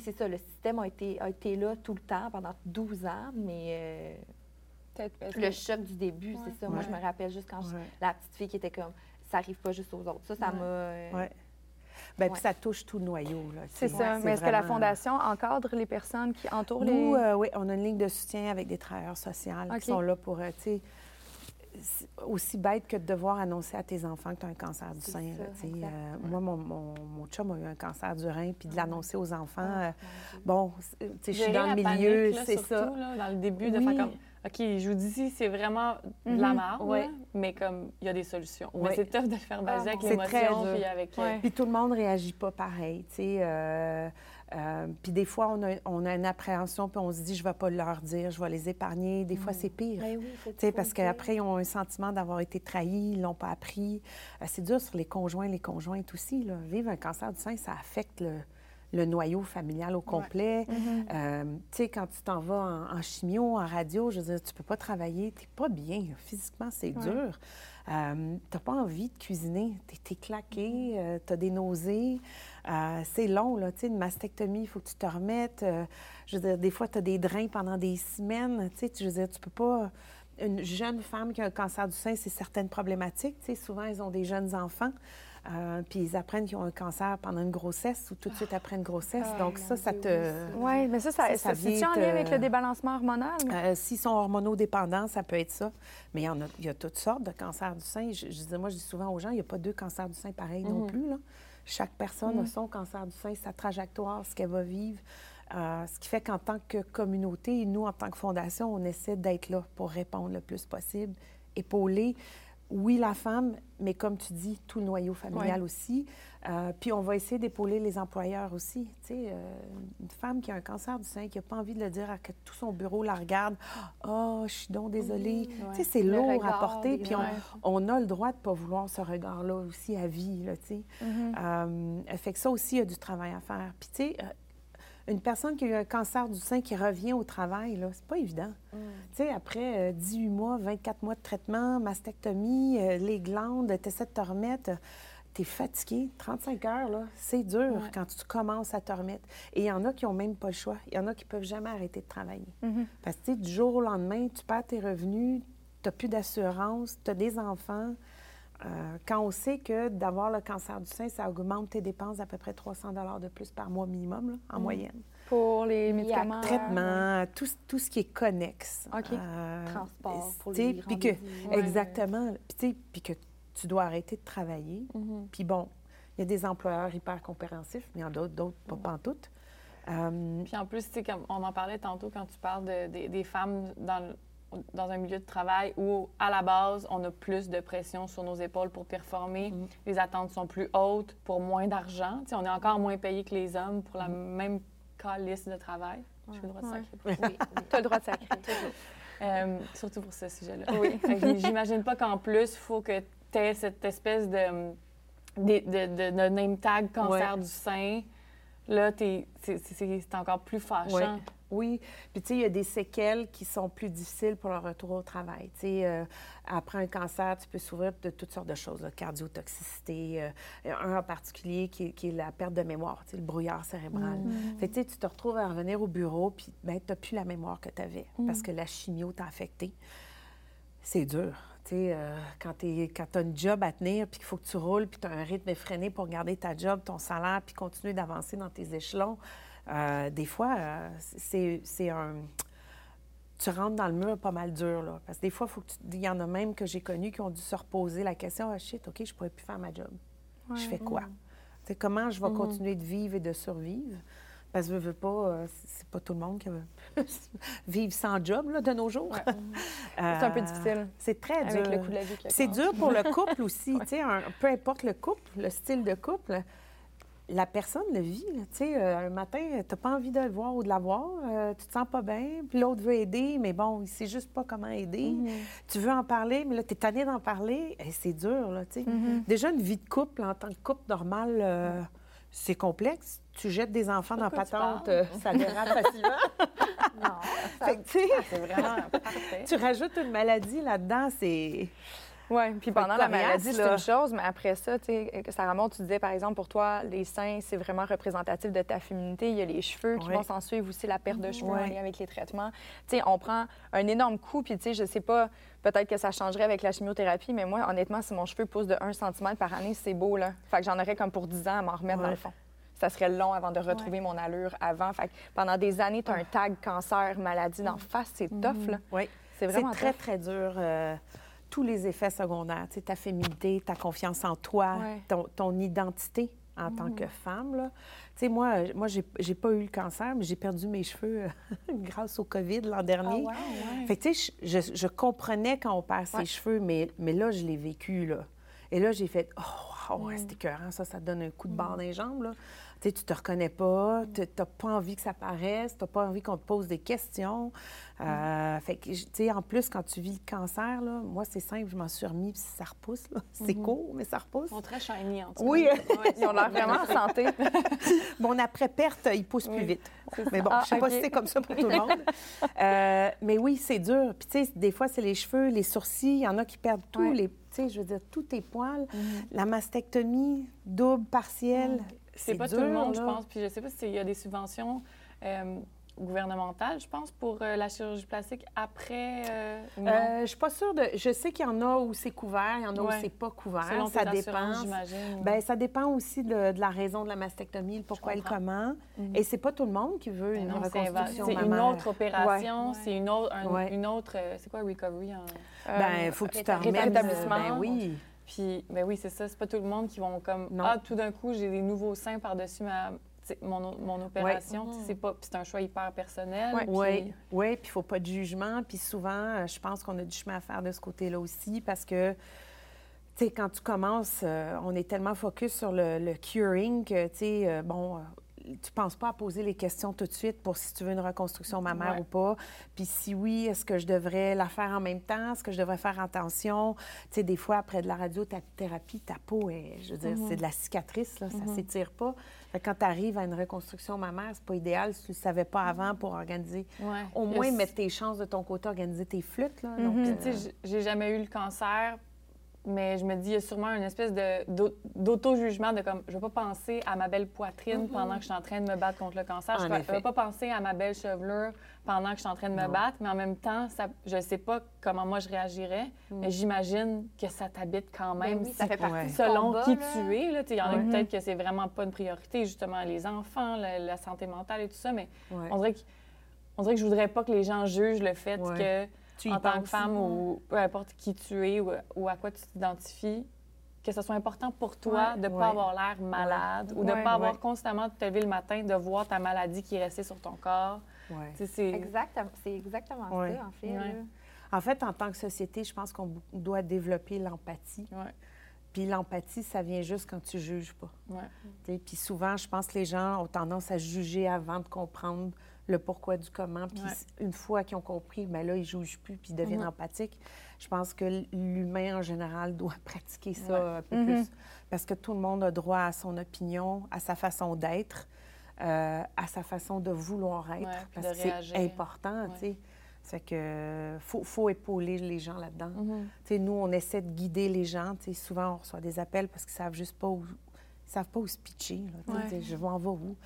C'est ça, le système a été, a été là tout le temps pendant 12 ans, mais euh, le choc du début, c'est ça. Moi, je me rappelle juste quand je- la petite fille qui était comme, ça arrive pas juste aux autres. Ça, ça Ouais. m'a. euh, Ouais. Ben, Ouais. puis ça touche tout le noyau. là, C'est ça. Mais est-ce que la vraiment- Fondation encadre les personnes qui entourent les... Nous, euh, oui, on a une ligne de soutien avec des travailleurs sociaux qui sont là pour, euh, tu sais, c'est aussi bête que de devoir annoncer à tes enfants que tu as un cancer du sein. ça, là. Euh, Moi, mon, mon, mon chum a eu un cancer du rein, puis de l'annoncer aux enfants, Ah, euh, bon, je suis dans le milieu, c'est ça. là, dans le début, de faire comme, OK, je vous dis c'est vraiment de la Mhm. merde, Ouais. là, mais comme, il y a des solutions. Ouais. Mais c'est tough de le faire baser Ah, avec l'émotion, puis avec... euh. Puis tout le monde réagit pas pareil, tu sais. euh, euh, puis des fois, on a, on a une appréhension, puis on se dit, je vais pas leur dire, je vais les épargner. Des fois, c'est pire. Ben oui, parce qu'après, ils ont un sentiment d'avoir été trahis, ils l'ont pas appris. Euh, c'est dur sur les conjoints, les conjointes aussi. Là. Vivre un cancer du sein, ça affecte le, le noyau familial au complet. Mhm. Euh, tu sais, quand tu t'en vas en, en chimio, en radio, je veux dire, tu peux pas travailler, tu pas bien. Physiquement, c'est Ouais. dur. Euh, tu pas envie de cuisiner. Tu es, claqué, tu as des nausées. Euh, c'est long, là. Tu sais, une mastectomie, il faut que tu te remettes. Euh, je veux dire, des fois, tu as des drains pendant des semaines. Tu sais, tu- je veux dire, tu peux pas... Une jeune femme qui a un cancer du sein, c'est certaines problématiques. Tu sais, souvent, ils ont des jeunes enfants. euh, puis ils apprennent qu'ils ont un cancer pendant une grossesse ou tout de suite après une grossesse. Ah, Donc ça, ça te... oui, mais ça, ça, Ça, ça, ça vient en lien avec le débalancement hormonal? Euh, S'ils sont hormonodépendants, ça peut être ça. Mais il y, en a, il y a toutes sortes de cancers du sein. Je, moi, je dis souvent aux gens, il n'y a pas deux cancers du sein pareils non Mhm. plus. Là. Chaque personne a Mhm. son cancer du sein, sa trajectoire, ce qu'elle va vivre. Euh, ce qui fait qu'en tant que communauté, nous, en tant que fondation, on essaie d'être là pour répondre le plus possible, épauler, oui, la femme, mais comme tu dis, tout le noyau familial aussi. Euh, puis on va essayer d'épauler les employeurs aussi. Tu sais, euh, une femme qui a un cancer du sein, qui n'a pas envie de le dire à que tout son bureau la regarde. « Oh, je suis donc désolée. Tu sais, c'est lourd à porter. Puis on, a le droit de ne pas vouloir ce regard-là aussi à vie, là, tu sais. Mhm. Euh, fait que ça aussi, il y a du travail à faire. Puis, tu sais, une personne qui a eu un cancer du sein qui revient au travail, là, c'est pas évident. Mm. Tu sais, après euh, 18 mois, 24 mois de traitement, mastectomie, euh, les glandes, tu essaies de te remettre, tu es fatigué. 35 heures, là, c'est dur Ouais. quand tu commences à te remettre. Et il y en a qui n'ont même pas le choix. Il y en a qui peuvent jamais arrêter de travailler. Mhm. Parce que, du jour au lendemain, tu perds tes revenus, tu n'as plus d'assurance, tu as des enfants. Euh, quand on sait que d'avoir le cancer du sein, ça augmente tes dépenses d'à peu près 300 de plus par mois minimum, là, en Mm. moyenne. Pour les médicaments. Traitement, tout, tout ce qui est connexe. OK. Euh, Transport pour les puis que-. Ouais. Exactement. Puis, que tu dois arrêter de travailler. Mhm. Puis bon, il y a des employeurs hyper compréhensifs, mais il y en a d'autres, pas pantoute. Euh, Puis en plus, tu sais, comme on en parlait tantôt quand tu parles de- des- des femmes dans, le- dans un milieu de travail où, à la base, on a plus de pression sur nos épaules pour performer. Mhm. Les attentes sont plus hautes pour moins d'argent. Tu sais, on est encore moins payé que les hommes pour la Mhm. même calice de travail. Le droit de Ouais. sacrer. Oui, oui. Tu as le droit de sacrer. [LAUGHS] Euh, surtout pour ce sujet-là. Oui. J'imagine pas qu'en plus, il faut que tu aies cette espèce de, de, de, de- de name tag cancer Ouais. du sein. Là, c'est- c'est encore plus fâchant. Oui. Puis, tu sais, il y a des séquelles qui sont plus difficiles pour le retour au travail. Tu sais, euh, après un cancer, tu peux souffrir de toutes sortes de choses, là, cardiotoxicité, euh, un en particulier qui est, qui est la perte de mémoire, tu sais, le brouillard cérébral. Fait que, tu sais, tu te retrouves à revenir au bureau, puis ben, tu n'as plus la mémoire que tu avais parce que la chimio t'a affecté. C'est dur. Tu sais, euh, quand tu as une job à tenir, puis qu'il faut que tu roules, puis tu as un rythme effréné pour garder ta job, ton salaire, puis continuer d'avancer dans tes échelons, euh, des fois, euh, c'est un... Tu rentres dans le mur pas mal dur, là. Parce que des fois, faut que tu- il y en a même que j'ai connus qui ont dû se reposer la question, ah shit, OK, je pourrais plus faire ma job. Je fais quoi? C'est comment je vais Mhm. continuer de vivre et de survivre? Parce que, veux, veux pas, euh, c'est pas tout le monde qui veut [LAUGHS] vivre sans job, là, de nos jours. Ouais. [LAUGHS] C'est un peu difficile C'est très avec dur. le coût de la vie. C'est dur pour le [LAUGHS] couple aussi, tu sais, un- peu importe le couple, le style de couple, la personne le vit, tu sais, euh, un matin, t'as pas envie de le voir ou de la voir, euh, tu te sens pas bien, puis l'autre veut aider, mais bon, il sait juste pas comment aider. Mhm. Tu veux en parler, mais là, t'es tanné d'en parler, et c'est dur, là, tu sais. Mhm. Déjà, une vie de couple, en tant que couple normal, euh, c'est complexe. Tu jettes des enfants dans tu patente, euh, ça dérape [LAUGHS] facilement. Non, ça- tu sais, C'est vraiment parfait. [LAUGHS] tu rajoutes une maladie là-dedans, c'est... Oui, puis pendant la maladie, c'est une chose, mais après ça, tu sais, Sarah Maud, tu disais, par exemple, pour toi, les seins, c'est vraiment représentatif de ta féminité. Il y a les cheveux qui vont s'en suivre aussi, la perte de cheveux en lien avec les traitements. Tu sais, on prend un énorme coup, puis tu sais, je sais pas, peut-être que ça changerait avec la chimiothérapie, mais moi, honnêtement, si mon cheveu pousse de 1 cm par année, c'est beau, là. Fait que j'en aurais comme pour 10 ans à m'en remettre dans le fond. Ça serait long avant de retrouver mon allure avant. Fait que pendant des années, tu as un tag cancer, maladie d'en face, c'est tough, là. Oui. C'est C'est vraiment très, tough. très dur. euh, tous les effets secondaires, ta féminité, ta confiance en toi, Ouais. ton, ton identité en tant que femme. là. Tu sais, moi, moi j'ai j'ai pas eu le cancer, mais j'ai perdu mes cheveux [LAUGHS] grâce au COVID l'an dernier. Fait que, je, je- je comprenais quand on perd ses cheveux, mais, mais là, je l'ai vécu, là. Et là, j'ai fait, oh, wow, ouais, c'est écœurant, ça, ça donne un coup de barre dans les jambes, là. Tu sais, tu te reconnais pas, tu n'as pas envie que ça paraisse, tu n'as pas envie qu'on te pose des questions. Euh, Fait que, tu sais, en plus, quand tu vis le cancer, là, moi, c'est simple, je m'en suis remis, puis ça repousse. [LAUGHS] C'est court, mais ça repousse. Ils sont très shiny, en tout cas. Oui, Ils ont l'air vraiment en santé. [LAUGHS] [LAUGHS] Mon après-perte, il pousse plus vite. Mais bon, Ah, je sais pas ok. si c'est comme ça pour tout le monde. Euh, mais oui, c'est dur. Puis tu sais, des fois, c'est les cheveux, les sourcils. Il y en a qui perdent tout. Ouais. Les, tu sais, je veux dire, tous tes poils. La mastectomie, double, partielle. C'est pas dur, tout le monde, je pense. Puis je sais pas s'il y a des subventions euh, gouvernementales, je pense, pour euh, la chirurgie plastique après. euh, non? Je suis pas sûre de. Je sais qu'il y en a où c'est couvert, il y en a où c'est pas couvert. Selon ça dépend. Ben, ça dépend aussi de, de la raison de la mastectomie, le pourquoi et le comment. Et c'est pas tout le monde qui veut Ben une non, reconstruction C'est une autre opération, c'est une autre, un- Ouais. une autre, c'est quoi recovery en... Ben, il faut que tu te remettes. Ben oui. Puis, ben oui, c'est ça. C'est pas tout le monde qui vont comme Non. ah tout d'un coup j'ai des nouveaux seins par dessus ma mon, mon opération. Tu sais, C'est pas, c'est un choix hyper personnel. Ouais. puis- Oui, puis il faut pas de jugement. Puis souvent, euh, je pense qu'on a du chemin à faire de ce côté-là aussi parce que, tu sais, quand tu commences, euh, on est tellement focus sur le, le curing que, tu sais, euh, bon, tu penses pas à poser les questions tout de suite pour si tu veux une reconstruction mammaire Ouais. ou pas. Puis si oui, est-ce que je devrais la faire en même temps? Est-ce que je devrais faire attention? Tu sais, des fois, après de la radiothérapie, ta peau, est, je veux dire, c'est de la cicatrice, là, ça s'étire pas. Fait quand tu arrives à une reconstruction mammaire, c'est pas idéal si tu le savais pas avant pour organiser Ouais. au moins mettre tes chances de ton côté, organiser tes flûtes. Là. Euh, tu sais, j'ai jamais eu le cancer, mais je me dis, il y a sûrement une espèce d'auto-jugement de comme, je vais pas penser à ma belle poitrine pendant que je suis en train de me battre contre le cancer. En je ne vais pas penser à ma belle chevelure pendant que je suis en train de me Non. battre, mais en même temps, ça, je sais pas comment moi je réagirais, mais j'imagine que ça t'habite quand même. Ben oui, si- ça fait partie Ouais. Selon combat, qui là. tu es, il y en a peut-être que c'est vraiment pas une priorité, justement, les enfants, la, la santé mentale et tout ça, mais ouais. on dirait que on dirait que je voudrais pas que les gens jugent le fait Ouais. que Tu y en tant que femme ou peu importe qui tu es ou, ou à quoi tu t'identifies, que ce soit important pour toi de ne pas Ouais. avoir l'air malade ou de ne Ouais, pas avoir ouais. constamment de te lever le matin, de voir ta maladie qui est restée sur ton corps. C'est- Exactement. C'est exactement Ouais. ça, en fait. En fait, en tant que société, je pense qu'on doit développer l'empathie. Ouais. Puis l'empathie, ça vient juste quand tu juges pas. Puis souvent, je pense que les gens ont tendance à juger avant de comprendre le pourquoi du comment. Puis Ouais. une fois qu'ils ont compris, bien là, ils ne jugent plus puis ils deviennent Mhm. empathiques. Je pense que l'humain, en général, [LAUGHS] doit pratiquer ça Ouais. un peu Mhm. plus. Parce que tout le monde a droit à son opinion, à sa façon d'être, euh, à sa façon de vouloir être. Ouais, parce que c'est important, tu sais. C'est que faut, faut épauler les gens là-dedans. Mhm. Tu sais, nous, on essaie de guider les gens. Tu sais, souvent, on reçoit des appels parce qu'ils savent juste pas où, ils savent pas où se pitcher. là. Je m'en vais où?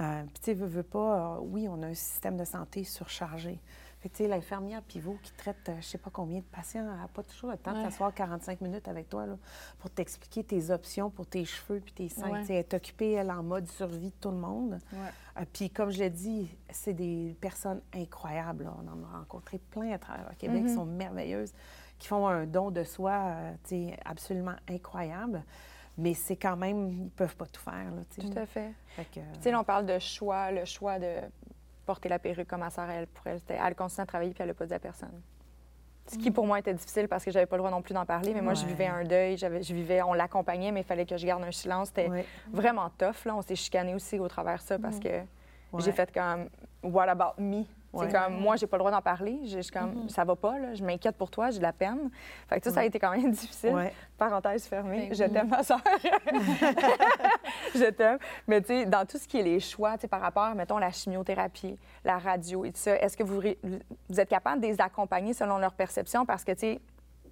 Euh, Puis, tu sais, veux, veux pas, euh, oui, on a un système de santé surchargé. Fait que, tu sais, l'infirmière pivot qui traite euh, je sais pas combien de patients, elle n'a pas toujours le temps de Ouais. s'asseoir 45 minutes avec toi là, pour t'expliquer tes options pour tes cheveux puis tes seins. Ouais. Elle est occupée, elle, en mode survie de tout le monde. Euh, puis, comme je l'ai dit, c'est des personnes incroyables. là. On en a rencontré plein à travers le Québec qui sont merveilleuses, qui font un don de soi euh, tu sais, absolument incroyable. Mais c'est quand même, ils peuvent pas tout faire. Là, tu sais. Tout à fait. Fait que, Tu sais, on parle de choix, le choix de porter la perruque comme ma sœur, elle, pour elle, c'était- elle continue à travailler puis elle n'a pas dit à personne. Ce qui, pour moi, était difficile parce que j'avais pas le droit non plus d'en parler. Mais moi, je vivais un deuil, je vivais, on l'accompagnait, mais il fallait que je garde un silence. C'était ouais, vraiment tough. Là. On s'est chicané aussi au travers de ça parce que ouais. j'ai fait comme What about me? C'est Ouais. comme moi, j'ai pas le droit d'en parler. Je suis comme ça va pas, là. je m'inquiète pour toi, j'ai de la peine. Fait que ça, ça a Ouais. été quand même [LAUGHS] difficile. Ouais. Parenthèse fermée. Ben je oui. t'aime, ma soeur. [LAUGHS] je t'aime. Mais tu sais, dans tout ce qui est les choix, tu sais, par rapport, mettons, la chimiothérapie, la radio et tout ça, est-ce que vous, êtes capable de les accompagner selon leur perception? Parce que, tu sais,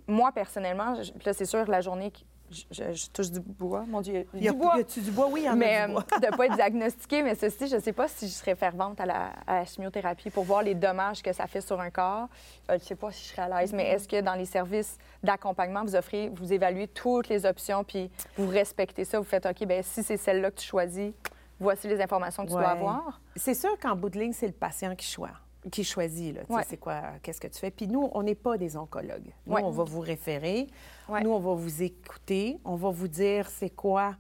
moi, personnellement, je- là, c'est sûr, la journée, je, je- je touche du bois, mon Dieu, Il y a, du bois. y a-tu du bois? Oui, il y en Mais a du bois. euh, de ne pas être [LAUGHS] diagnostiquée, mais ceci, je ne sais pas si je serais fervente à la, à la chimiothérapie pour voir les dommages que ça fait sur un corps. Euh, je ne sais pas si je serais à l'aise, mais est-ce que dans les services d'accompagnement, vous offrez, vous évaluez toutes les options, puis vous respectez ça, vous faites, OK, ben si c'est celle-là que tu choisis, voici les informations que tu dois avoir? C'est sûr qu'en bout de ligne, c'est le patient qui choisit. Qui choisit, là. Tu sais, Ouais. C'est quoi, qu'est-ce que tu fais? Puis nous, on n'est pas des oncologues. Nous, Ouais. on va vous référer. Ouais. Nous, on va vous écouter. On va vous dire c'est quoi,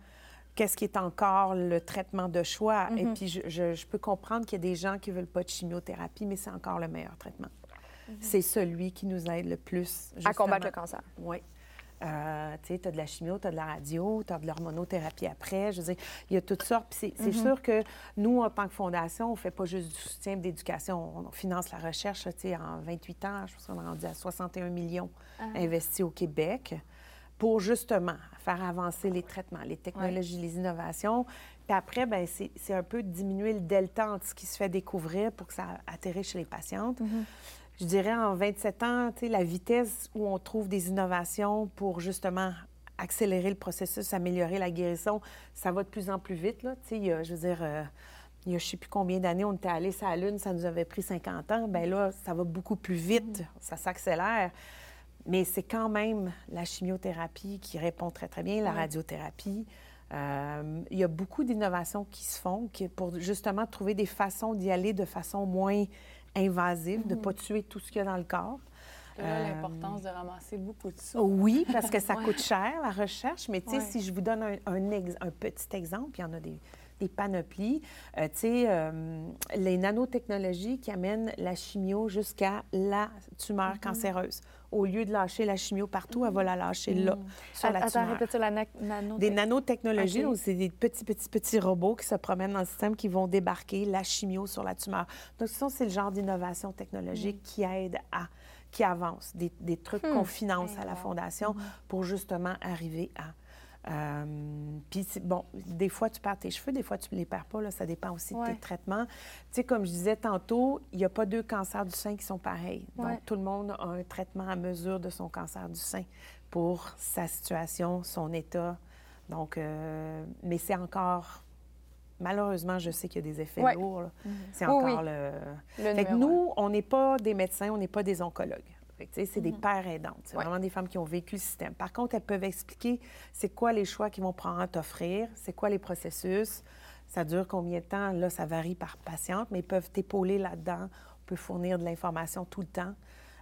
qu'est-ce qui est encore le traitement de choix. Et Mhm. puis, je, je- je peux comprendre qu'il y a des gens qui ne veulent pas de chimiothérapie, mais c'est encore le meilleur traitement. C'est celui qui nous aide le plus. À combattre le justement. cancer. Oui. Euh, tu sais, tu as de la chimio, tu as de la radio, tu as de l'hormonothérapie après. Je veux dire, il y a toutes sortes. Puis c'est Mm-hmm. sûr que nous, en tant que fondation, on ne fait pas juste du soutien de l'éducation. On finance la recherche. Tu sais, en 28 ans, je pense qu'on est rendu à 61 millions Ah. investis au Québec pour justement faire avancer les traitements, les technologies, les innovations. Puis après, ben c'est un peu diminuer le delta entre ce qui se fait découvrir pour que ça atterrisse chez les patientes. Je dirais en 27 ans, la vitesse où on trouve des innovations pour justement accélérer le processus, améliorer la guérison, ça va de plus en plus vite. Là. A, je veux dire, euh, il y a je ne sais plus combien d'années, on était allé sur la Lune, ça nous avait pris 50 ans. Bien là, ça va beaucoup plus vite, ça s'accélère. Mais c'est quand même la chimiothérapie qui répond très, très bien, la radiothérapie. Euh, il y a beaucoup d'innovations qui se font qui- pour justement trouver des façons d'y aller de façon moins invasive, de ne pas tuer tout ce qu'il y a dans le corps. Euh, l'importance de ramasser beaucoup de ça. Oui, parce que ça [LAUGHS] coûte cher, la recherche. Mais tu sais, Ouais. si je vous donne un, un ex- un petit exemple, il y en a des, des panoplies. Euh, tu sais, euh, les nanotechnologies qui amènent la chimio jusqu'à la tumeur Mm-hmm. cancéreuse. Au lieu de lâcher la chimio partout, elle va la lâcher là, sur la Attends, tumeur. répète la na- nano. Des nanotechnologies, OK. donc c'est des petits, petits, petits robots qui se promènent dans le système qui vont débarquer la chimio sur la tumeur. Donc, ça, c'est le genre d'innovation technologique qui aide à, qui avance, des, des trucs qu'on finance à la Fondation pour justement arriver à. Euh, Puis, bon, des fois, tu perds tes cheveux, des fois, tu ne les perds pas. Là, ça dépend aussi de tes traitements. Tu sais, comme je disais tantôt, il n'y a pas deux cancers du sein qui sont pareils. Ouais. Donc, tout le monde a un traitement à mesure de son cancer du sein pour sa situation, son état. Donc, euh, mais c'est encore. Malheureusement, je sais qu'il y a des effets Ouais. lourds. là. C'est encore oui. le. Le Fait que numéro un. nous, on n'est pas des médecins, on n'est pas des oncologues. C'est des pères aidantes. C'est. Ouais. vraiment des femmes qui ont vécu le système. Par contre, elles peuvent expliquer c'est quoi les choix qu'ils vont prendre à t'offrir, c'est quoi les processus, ça dure combien de temps. Là, ça varie par patiente, mais ils peuvent t'épauler là-dedans. On peut fournir de l'information tout le temps.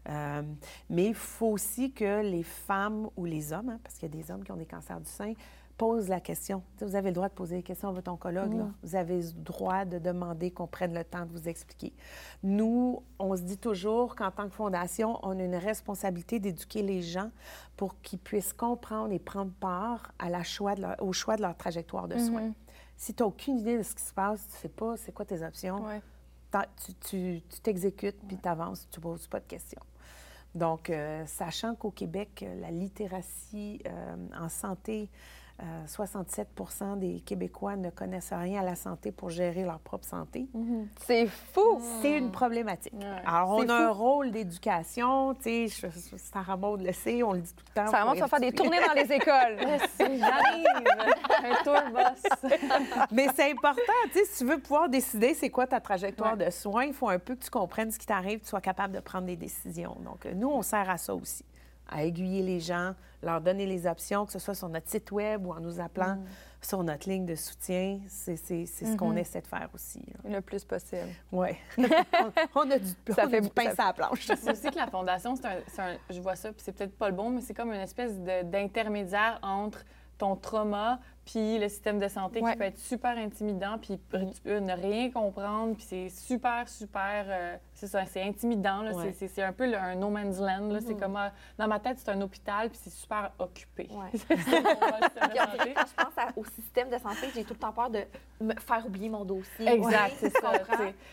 Euh, mais il faut aussi que les femmes ou les hommes, hein, parce qu'il y a des hommes qui ont des cancers du sein, posent la question. Vous avez le droit de poser des questions à votre oncologue. là. Vous avez le droit de demander qu'on prenne le temps de vous expliquer. Nous, on se dit toujours qu'en tant que fondation, on a une responsabilité d'éduquer les gens pour qu'ils puissent comprendre et prendre part à la choix de leur- au choix de leur trajectoire de soins. Si tu n'as aucune idée de ce qui se passe, tu ne sais pas c'est quoi tes options, Ouais. tu- t'exécutes, puis tu avances, tu ne poses pas de questions. Donc, euh, sachant qu'au Québec, la littératie euh, en santé, euh, 67% des Québécois ne connaissent rien à la santé pour gérer leur propre santé. C'est fou! C'est une problématique. Ouais. Alors, on a fou. un rôle d'éducation, tu sais, Sarah Maud le sait, on le dit tout le temps. Tu faut vas faire des tournées dans les écoles. [LAUGHS] J'arrive! Un tour boss. [LAUGHS] Mais c'est important, tu sais, si tu veux pouvoir décider c'est quoi ta trajectoire de soins, il faut un peu que tu comprennes ce qui t'arrive, que tu sois capable de prendre des décisions. Donc, nous, on sert à ça aussi, à aiguiller les gens, leur donner les options, que ce soit sur notre site web ou en nous appelant Mm. sur notre ligne de soutien. C'est c'est- c'est ce Mm-hmm. qu'on essaie de faire aussi. Le plus possible. Oui. [LAUGHS] on, on a du, Ça on a fait- du pain ça- sur la planche. [LAUGHS] C'est aussi que la fondation, un, un- je vois ça, puis c'est peut-être pas le bon, mais c'est comme une espèce de- d'intermédiaire entre ton trauma puis le système de santé Ouais. qui peut être super intimidant, puis tu peux ne rien comprendre, puis c'est super, super, euh, c'est ça, c'est intimidant, là, Ouais. c'est- c'est c'est un peu le- un no man's land, là, c'est comme, euh, dans ma tête, c'est un hôpital, puis c'est super occupé. Ouais. [LAUGHS] Puis quand je pense à- au système de santé, j'ai tout le temps peur de me faire oublier mon dossier. Exact, Ouais, c'est ça.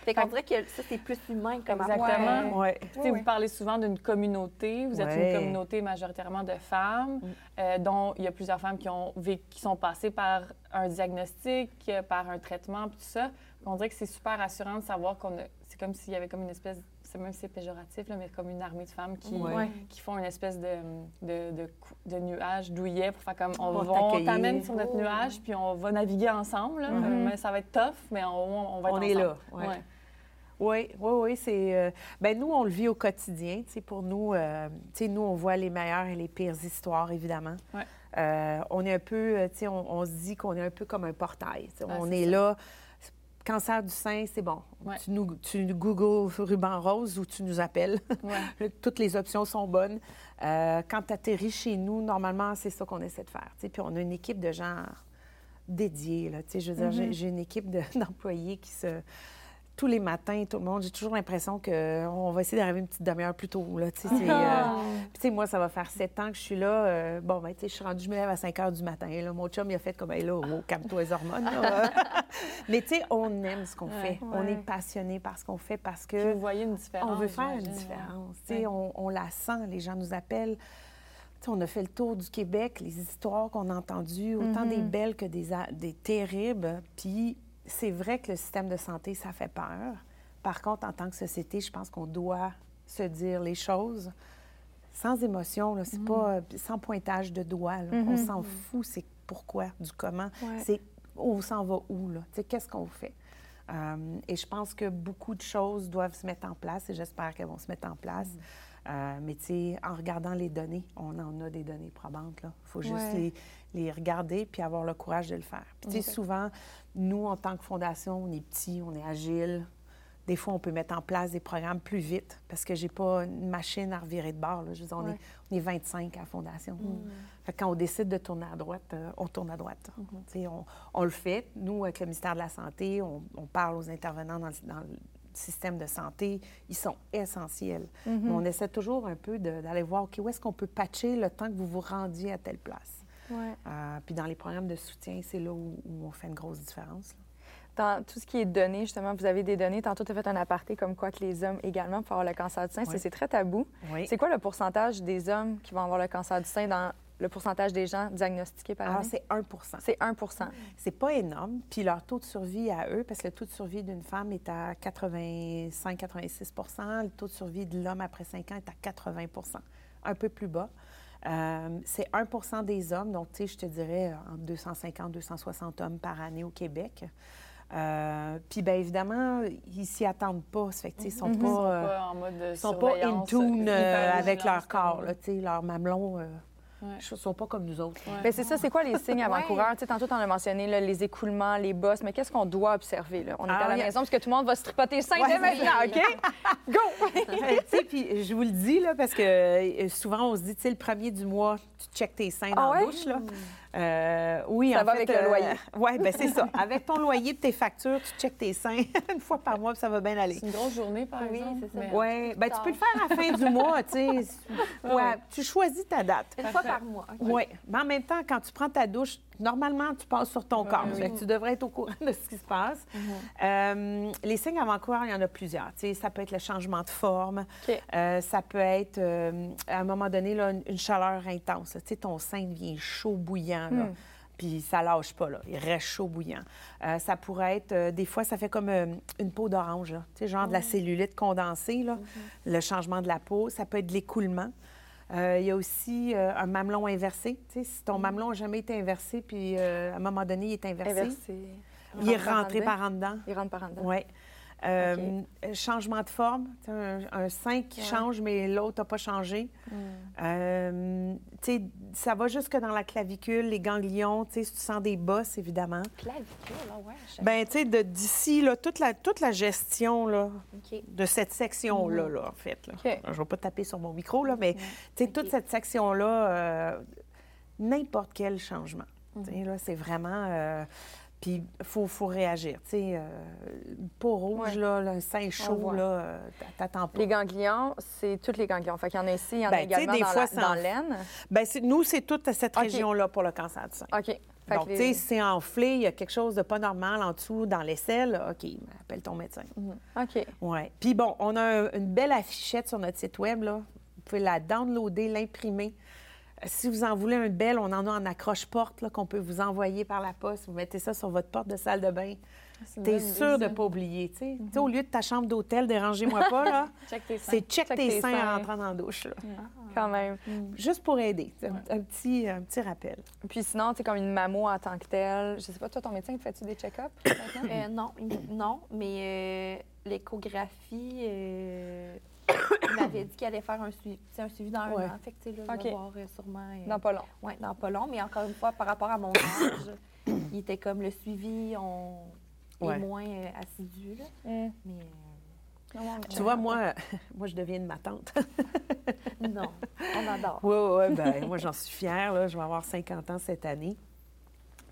Fait qu'on dirait que ça, c'est plus humain comme Exactement. sais, Vous parlez souvent d'une communauté. Vous êtes Ouais. une communauté majoritairement de femmes, euh, dont il y a plusieurs femmes qui, ont vécu- qui sont passées par un diagnostic, par un traitement, puis tout ça. On dirait que c'est super rassurant de savoir qu'on a... C'est comme s'il y avait comme une espèce... sais même si c'est péjoratif, là, mais comme une armée de femmes qui, Ouais. qui font une espèce de, de, de, cou- de nuage douillet pour faire comme on, on t'amène sur notre Oh. nuage, puis on va naviguer ensemble. là. Mhm. Mais ça va être tough, mais on, on va être On est là, ouais. Ouais. Oui, oui, oui. C'est, euh, ben nous, on le vit au quotidien. Tu sais, pour nous, euh, tu sais, nous, on voit les meilleures et les pires histoires, évidemment. Ouais. Euh, on est un peu, euh, tu sais, on, on se dit qu'on est un peu comme un portail. Ouais, on c'est est là. Cancer du sein, c'est bon. Ouais. Tu, nous, tu googles ruban rose ou tu nous appelles. Ouais. [LAUGHS] Toutes les options sont bonnes. Euh, quand tu atterris chez nous, normalement, c'est ça qu'on essaie de faire. tu sais. Puis on a une équipe de gens dédiés. Là, je veux dire, j'ai- j'ai une équipe de- [LAUGHS] d'employés qui se... Tous les matins, tout le monde, j'ai toujours l'impression qu'on va essayer d'arriver une petite demi-heure plus tôt. Là, tu sais, c'est, euh, sais, moi, ça va faire sept ans que je suis là. Euh, bon, ben, tu sais, je suis rendue, je me lève à 5 heures du matin. Là. Mon chum, il a fait comme, hey, là, oh, calme-toi les hormones. [LAUGHS] Mais, tu sais, on aime ce qu'on Ouais. fait. On est passionné par ce qu'on fait parce Puis que vous voyez une différence. on veut faire une différence. ouais. Tu sais, On, on la sent, les gens nous appellent. On a fait le tour du Québec, les histoires qu'on a entendues, autant des belles que des, des terribles. Puis c'est vrai que le système de santé, ça fait peur. Par contre, en tant que société, je pense qu'on doit se dire les choses sans émotion. C'est pas euh, sans pointage de doigt. On s'en fout. C'est pourquoi, du comment. Ouais. C'est on s'en va où, là? Qu'est-ce qu'on fait? Euh, et je pense que beaucoup de choses doivent se mettre en place et j'espère qu'elles vont se mettre en place. Euh, mais tu sais, en regardant les données, on en a des données probantes. Il faut juste Ouais. les, les regarder puis avoir le courage de le faire. Puis tu sais, souvent, nous, en tant que fondation, on est petit, on est agile. Des fois, on peut mettre en place des programmes plus vite parce que j'ai pas une machine à revirer de bord. là. Je veux dire, on, Ouais. est, on est 25 à la fondation. Fait que quand on décide de tourner à droite, euh, on tourne à droite. Sais, On, on le fait. Nous, avec le ministère de la Santé, on, on parle aux intervenants dans le, dans le système de santé. Ils sont essentiels. Mais on essaie toujours un peu d'aller voir, OK, où est-ce qu'on peut patcher le temps que vous vous rendiez à telle place? Ouais. Euh, puis dans les programmes de soutien, c'est là où, où on fait une grosse différence. là. Dans tout ce qui est données, justement, vous avez des données. Tantôt, tu as fait un aparté comme quoi que les hommes également peuvent avoir le cancer du sein. C'est- Oui. C'est très tabou. Oui. C'est quoi le pourcentage des hommes qui vont avoir le cancer du sein dans le pourcentage des gens diagnostiqués par Alors, année? c'est 1% C'est 1% C'est pas énorme. Puis leur taux de survie à eux, parce que le taux de survie d'une femme est à 85-86% le taux de survie de l'homme après 5 ans est à 80% un peu plus bas. Euh, c'est 1% des hommes, donc tu sais, je te dirais euh, entre 250-260 hommes par année au Québec. Euh, puis bien évidemment, ils s'y attendent pas. Ça fait que, ils sont Ils sont pas... euh, en mode de ils sont pas in tune euh, avec leur corps, là, mamelons. euh, Ouais. ne sont pas comme nous autres. Ouais. Bien, c'est ça, c'est quoi les signes avant-coureurs? Tantôt, tu en as mentionné là, les écoulements, les bosses, mais qu'est-ce qu'on doit observer? Là? On est Alors, à la a- maison parce que tout le monde va se tripoter sein Ouais, dès c'est maintenant, OK? [LAUGHS] Go! [LAUGHS] Sais, puis je vous le dis, là, parce que euh, souvent, on se dit, tu le premier du mois, tu checkes tes seins dans Ah la douche, là. Euh, oui, Ça en va fait, avec le loyer. Oui, bien, c'est ça. [LAUGHS] Avec ton loyer et tes factures, tu checkes tes seins [LAUGHS] une fois par mois, puis ça va bien aller. C'est une grosse journée, par Oui, exemple. c'est ça. mais- Oui, bien, tu peux le faire à la fin du mois, tu sais. [LAUGHS] Ouais, tu choisis ta date. Une fois par mois. OK. Oui, mais en même temps, quand tu prends ta douche, normalement, tu passes sur ton corps. oui. Fait que tu devrais être au courant [LAUGHS] de ce qui se passe. Euh, les signes avant-coureurs, il y en a plusieurs. Tu sais, ça peut être le changement de forme. Euh, ça peut être, euh, à un moment donné, là, une, une chaleur intense. là. Tu sais, ton sein devient chaud bouillant. là. Puis ça lâche pas, là. Il reste chaud bouillant. Ça pourrait être, des fois, ça fait comme une peau d'orange, genre de la cellulite condensée, là. Le changement de la peau. Ça peut être de l'écoulement. Euh, il y a aussi euh, un mamelon inversé. Si ton mamelon n'a jamais été inversé, puis euh, à un moment donné, il est inversé, Inversé. il est rentre rentré par en dedans. Il rentre par en dedans. Oui. Euh, Changement de forme, un, un sein qui Ouais. change, mais l'autre n'a pas changé. Euh, tu sais, ça va jusque dans la clavicule, les ganglions, si tu sens des bosses, évidemment. Clavicule, là, ouais. je- Ben, tu sais, d'ici, toute la, toute la gestion, là, de cette section-là, là, en fait. Là. Je ne vais pas taper sur mon micro, là, mais tu sais, toute cette section-là, euh, n'importe quel changement. Sais, là, c'est vraiment... puis il faut, faut réagir. Tu sais, euh, peau rouge, Ouais. là, le sein chaud, là, euh, t'attends pas. Les ganglions, c'est tous les ganglions. Fait qu'il y en a ici, il y en a Ben, également des dans, fois, la- c'est dans en- l'aine. Ben, c'est- nous, c'est toute cette région-là pour le cancer du sein. OK. Fait Donc, tu sais, c'est enflé, il y a quelque chose de pas normal en dessous dans l'aisselle, OK, appelle ton médecin. OK. Oui. Puis bon, on a un- une belle affichette sur notre site web, là. Vous pouvez la downloader, l'imprimer. Si vous en voulez un bel, on en a en accroche-porte qu'on peut vous envoyer par la poste. Vous mettez ça sur votre porte de salle de bain. Une T'es sûr de ne pas oublier. tu sais. Tu sais, Au lieu de ta chambre d'hôtel, dérangez-moi pas, là. [LAUGHS] Check tes seins. C'est check, Check tes, tes seins seins. en rentrant dans la douche. là. Quand même. Juste pour aider. Un, petit, un petit rappel. Puis sinon, tu sais, comme une mammo en tant que telle, je sais pas, toi, ton médecin, fais-tu des check-ups maintenant? Euh, non, non, mais euh, l'échographie, euh, il m'avait dit qu'il allait faire un suivi, un suivi dans un an. Fait que, là, voir euh, sûrement. euh, Dans pas long. ouais, dans pas long, mais encore une fois, par rapport à mon âge, il était comme le suivi, on Ouais. est moins euh, assidu, là. Mm. Mais Tu vois, moi, [LAUGHS] moi, je deviens de ma tante. euh, non, on adore. Oui, oui, ouais, ben, moi, j'en suis fière. Là. Je vais avoir 50 ans cette année.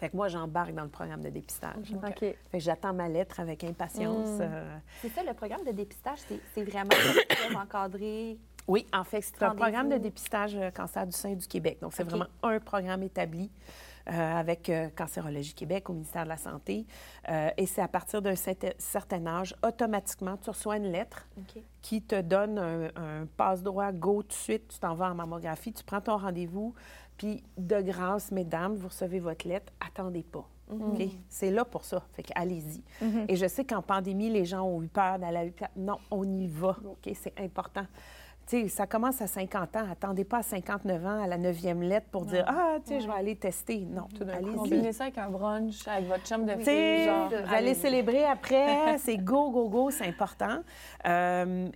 Fait que moi, j'embarque dans le programme de dépistage. OK. Fait que j'attends ma lettre avec impatience. Mm. euh, C'est ça, le programme de dépistage, c'est vraiment [COUGHS] très encadré. Oui, en fait, c'est un programme de dépistage euh, cancer du sein du Québec. Donc, c'est vraiment un programme établi euh, avec euh, Cancérologie Québec au ministère de la Santé. Euh, et c'est à partir d'un certain- âge, automatiquement, tu reçois une lettre qui te donne un, un passe-droit, go tout de suite, tu t'en vas en mammographie, tu prends ton rendez-vous, puis de grâce, mesdames, vous recevez votre lettre, attendez pas. OK? C'est là pour ça. Fait allez-y. Et je sais qu'en pandémie, les gens ont eu peur d'aller à l'hôpital. Non, on y va. OK? C'est important. Tu sais, ça commence à 50 ans. Attendez pas à 59 ans, à la 9e lettre pour dire Ah, tu sais, je vais aller tester. Non, allez-y. Combinez ça avec un brunch, avec votre chum de filles, genre. vous allez célébrer après, [LAUGHS] c'est go, go, go, c'est important. Euh,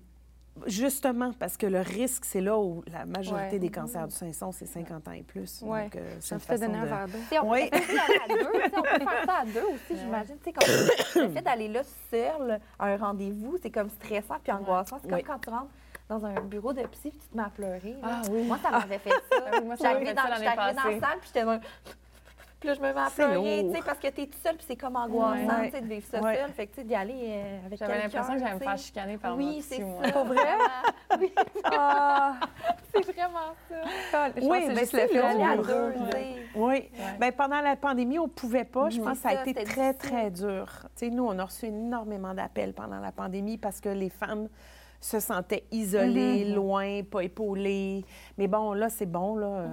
justement, parce que le risque, c'est là où la majorité Ouais. des cancers du sein sont, c'est 50 ans et plus. Ouais. Donc, euh, c'est Ça me fait un de... verre d'eau. On, Oui. peut, à deux, on peut faire ça à deux aussi, j'imagine. Tu sais, comme le fait d'aller là seul à un rendez-vous, c'est comme stressant puis angoissant. C'est comme Oui. quand tu rentres dans un bureau de psy puis tu te mets à pleurer. là. Ah oui. Moi, ça m'avait fait ça. Ah oui, fait dans, dans la salle puis j'étais dans... Puis là, je me mets à C'est pleurer, tu sais, parce que t'es toute seule puis c'est comme angoissant, Ouais. tu sais, de vivre ça Ouais. seul. Fait que, tu sais, d'y aller euh, avec J'avais quelqu'un, l'impression que j'allais me tu faire chicaner par Oui, c'est. Pour vrai? [LAUGHS] Oui, Ah! c'est vraiment ça. Je Oui, c'est ben, c'est le à de- deux. Oui. Bien, pendant la pandémie, on ne pouvait pas. Je Mhm. pense que ça a été très, très dur. Tu sais, nous, on a reçu énormément d'appels pendant la pandémie parce que les femmes se sentaient isolées, loin, pas épaulées. Mais bon, là, c'est bon, là.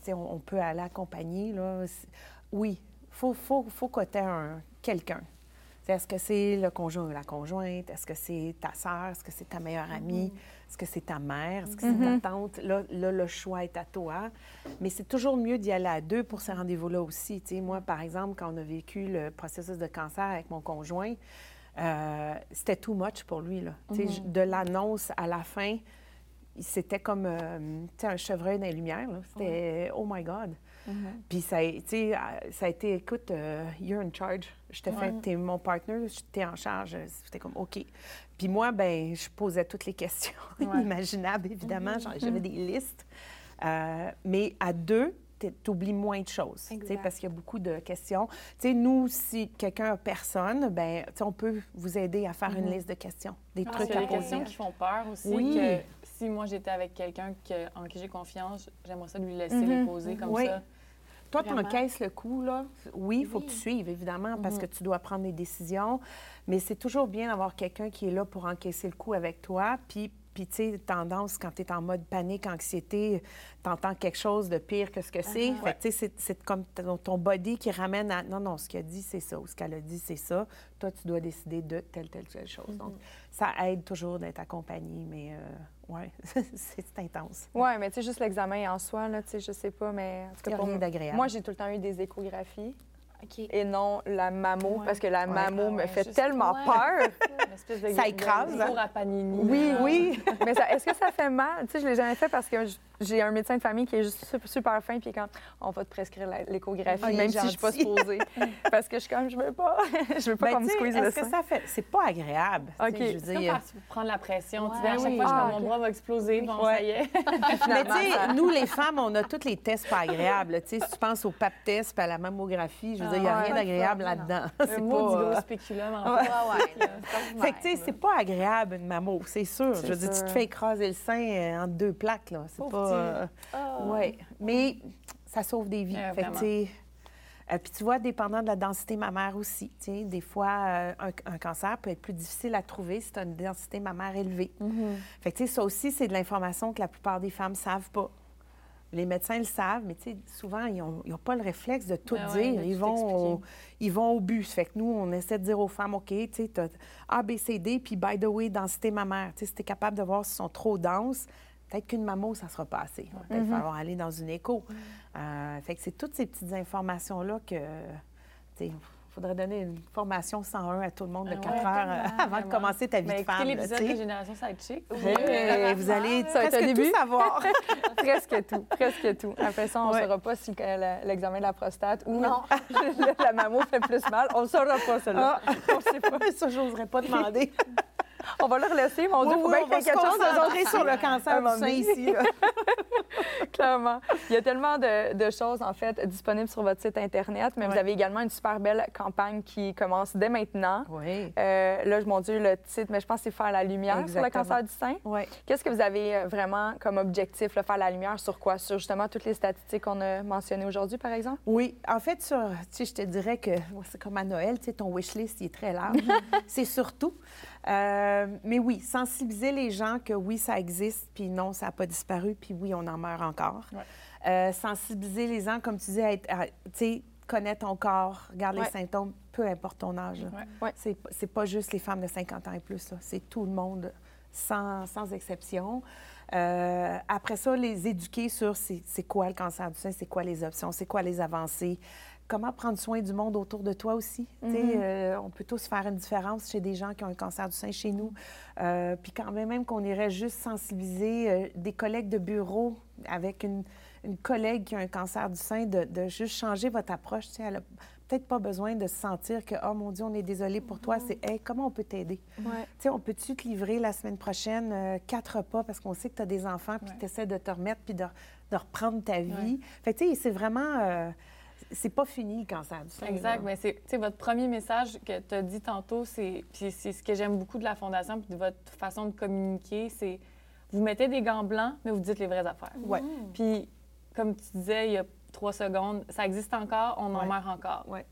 tu sais, on, on peut aller accompagner, là. Oui, il faut, faut, faut aies un, quelqu'un. Est-ce que c'est le conjoint ou la conjointe? Est-ce que c'est ta sœur? Est-ce que c'est ta meilleure amie? Est-ce que c'est ta mère? Est-ce que c'est ta tante? Là, là, le choix est à toi. Mais c'est toujours mieux d'y aller à deux pour ces rendez-vous-là aussi. Tu sais, moi, par exemple, quand on a vécu le processus de cancer avec mon conjoint, euh, c'était too much pour lui. Là. Je- De l'annonce à la fin, c'était comme euh, un chevreuil dans les lumières. là. C'était oh my God. Puis ça, euh, ça a été, écoute, euh, you're in charge. Je t'ai fait, t'es mon partner, t'es en charge. C'était comme OK. Puis moi, ben, je posais toutes les questions [LAUGHS] Ouais. imaginables, évidemment. J'en- J'avais des listes. Euh, mais à deux, tu oublies moins de choses, parce qu'il y a beaucoup de questions. Tu sais, nous, si quelqu'un a personne, ben, on peut vous aider à faire une liste de questions, des Parce trucs qu'il y a à des questions poser. qui font peur aussi. Oui. Que si moi j'étais avec quelqu'un que- en qui j'ai confiance, j'aimerais ça lui laisser Mhm. les poser comme Oui. ça. Toi, tu encaisses le coup, là. Oui, il faut que tu suives, évidemment, parce Mhm. que tu dois prendre des décisions. Mais c'est toujours bien d'avoir quelqu'un qui est là pour encaisser le coup avec toi. Puis, puis tu sais, tendance, quand tu es en mode panique, anxiété, tu entends quelque chose de pire que ce que c'est. Fait que, tu sais, c'est- comme ton, body qui ramène à non, non, ce qu'il a dit, c'est ça, ou ce qu'elle a dit, c'est ça. Toi, tu dois décider de telle, telle, telle chose. Donc, ça aide toujours d'être accompagné, mais euh, ouais, [LAUGHS] c'est intense. Ouais, mais tu sais, juste l'examen en soi, là, tu sais, je sais pas, mais en tout Il cas, n'y a pour rien moi, d'agréable. moi, j'ai tout le temps eu des échographies OK. et non la mammo, Ouais. parce que la mammo Ah me fait juste- tellement ouais. peur. [LAUGHS] Une espèce de Ça écrase, de hein? four à panini. Oui, là. oui. mais ça- est-ce que ça fait mal? Tu sais, je l'ai jamais fait parce que j'ai un médecin de famille qui est juste super, super fin, puis quand on va te prescrire l'échographie, Ah, même si je suis pas supposée. [LAUGHS] parce que je suis comme, je veux pas. [LAUGHS] je veux pas Ben, qu'on me squeeze le que ça fait. C'est pas agréable. OK. Je veux dire. la pression. Tu dis, à chaque Oui. fois, je Ah, mon bras va exploser. Bon, Ouais. ça y est. [LAUGHS] Mais tu sais, nous, les femmes, on a tous les tests pas agréables. Tu sais, si tu penses au pap test à la mammographie, je veux dire, il n'y a Ah, rien d'agréable Pas là-dedans. C'est mot du pas. gros euh, spéculum en c'est Fait que, tu sais, c'est pas agréable, une mammo, c'est sûr. Je veux dire, tu te fais écraser le sein euh, entre deux plaques, là. C'est pas. Euh. Ouais. Mais ça sauve des vies. Fait tu euh, puis tu vois, dépendant de la densité mammaire aussi, tu des fois, euh, un, un cancer peut être plus difficile à trouver si tu as une densité mammaire élevée. Mhm. Fait que, tu ça aussi, c'est de l'information que la plupart des femmes savent pas. les médecins le savent, mais tu souvent, ils n'ont pas le réflexe de tout Ah ouais, dire. ils, tout vont au, ils vont au but. Fait que nous, on essaie de dire aux femmes, OK, tu t'as A, B, C, D, puis by the way, densité mammaire. Tu si t'es capable de voir s'ils sont trop denses, peut-être qu'une mammo, ça sera pas assez. Il va peut-être falloir aller dans une écho. Euh, fait que c'est toutes ces petites informations-là que, tu sais, faudrait donner une formation 101 à tout le monde de Ah 4 ouais, heures euh, avant de commencer ta vie Ben, de femme. l'épisode de Génération Sidechick. Hey, vous allez Ça presque début. tout savoir. [LAUGHS] presque tout, presque tout. Après ça, on ne Ouais. saura pas si l'examen de la prostate ou Non. [LAUGHS] la, mammo fait plus mal. On ne saura pas, cela. Ah, on sait pas. [LAUGHS] Ça, j'oserais pas demander. On va leur laisser, mon Dieu, Oui, faut oui, bien qu'il y ait quelque chose sur le cancer du sein ici. là. [LAUGHS] Clairement. Il y a tellement de, de choses, en fait, disponibles sur votre site Internet, mais vous avez également une super belle campagne qui commence dès maintenant. Oui. Euh, là, mon Dieu, le titre, mais je pense que c'est faire la lumière sur le cancer du sein. Oui. Qu'est-ce que vous avez euh, vraiment comme objectif, là, faire la lumière sur quoi? Sur justement toutes les statistiques qu'on a mentionnées aujourd'hui, par exemple? Oui, en fait, sur, tu sais, je te dirais que c'est comme à Noël, tu sais, ton wish list, il est très large. [LAUGHS] c'est surtout. Euh, mais oui, sensibiliser les gens que oui, ça existe, puis non, ça n'a pas disparu, puis oui, on en meurt encore. Ouais. Euh, sensibiliser les gens, comme tu disais, à être- à, connaître ton corps, regarde Ouais. les symptômes, peu importe ton âge. Ouais. C'est, pas juste les femmes de 50 ans et plus, c'est tout le monde, sans, sans exception. Euh, après ça, les éduquer sur c'est, quoi le cancer du sein, c'est quoi les options, c'est quoi les avancées, comment prendre soin du monde autour de toi aussi. Sais, euh, on peut tous faire une différence chez des gens qui ont un cancer du sein chez nous. Euh, puis quand même, même qu'on irait juste sensibiliser euh, des collègues de bureau avec une, une collègue qui a un cancer du sein, de, de juste changer votre approche. Elle a peut-être pas besoin de se sentir que, oh mon Dieu, on est désolé pour toi. C'est, hey, comment on peut t'aider? Ouais. Tu sais, on peut-tu te livrer la semaine prochaine euh, quatre repas parce qu'on sait que tu as des enfants puis tu essaies de te remettre puis de, de reprendre ta vie? Fait tu sais, c'est vraiment. euh, c'est pas fini le cancer du sein. Exact. là. Mais c'est, tu sais, votre premier message que tu as dit tantôt, c'est, puis c'est ce que j'aime beaucoup de la Fondation puis de votre façon de communiquer, c'est vous mettez des gants blancs, mais vous dites les vraies affaires. Ouais. Puis, comme tu disais il y a trois secondes, ça existe encore, on en Ouais. meurt encore. Ouais.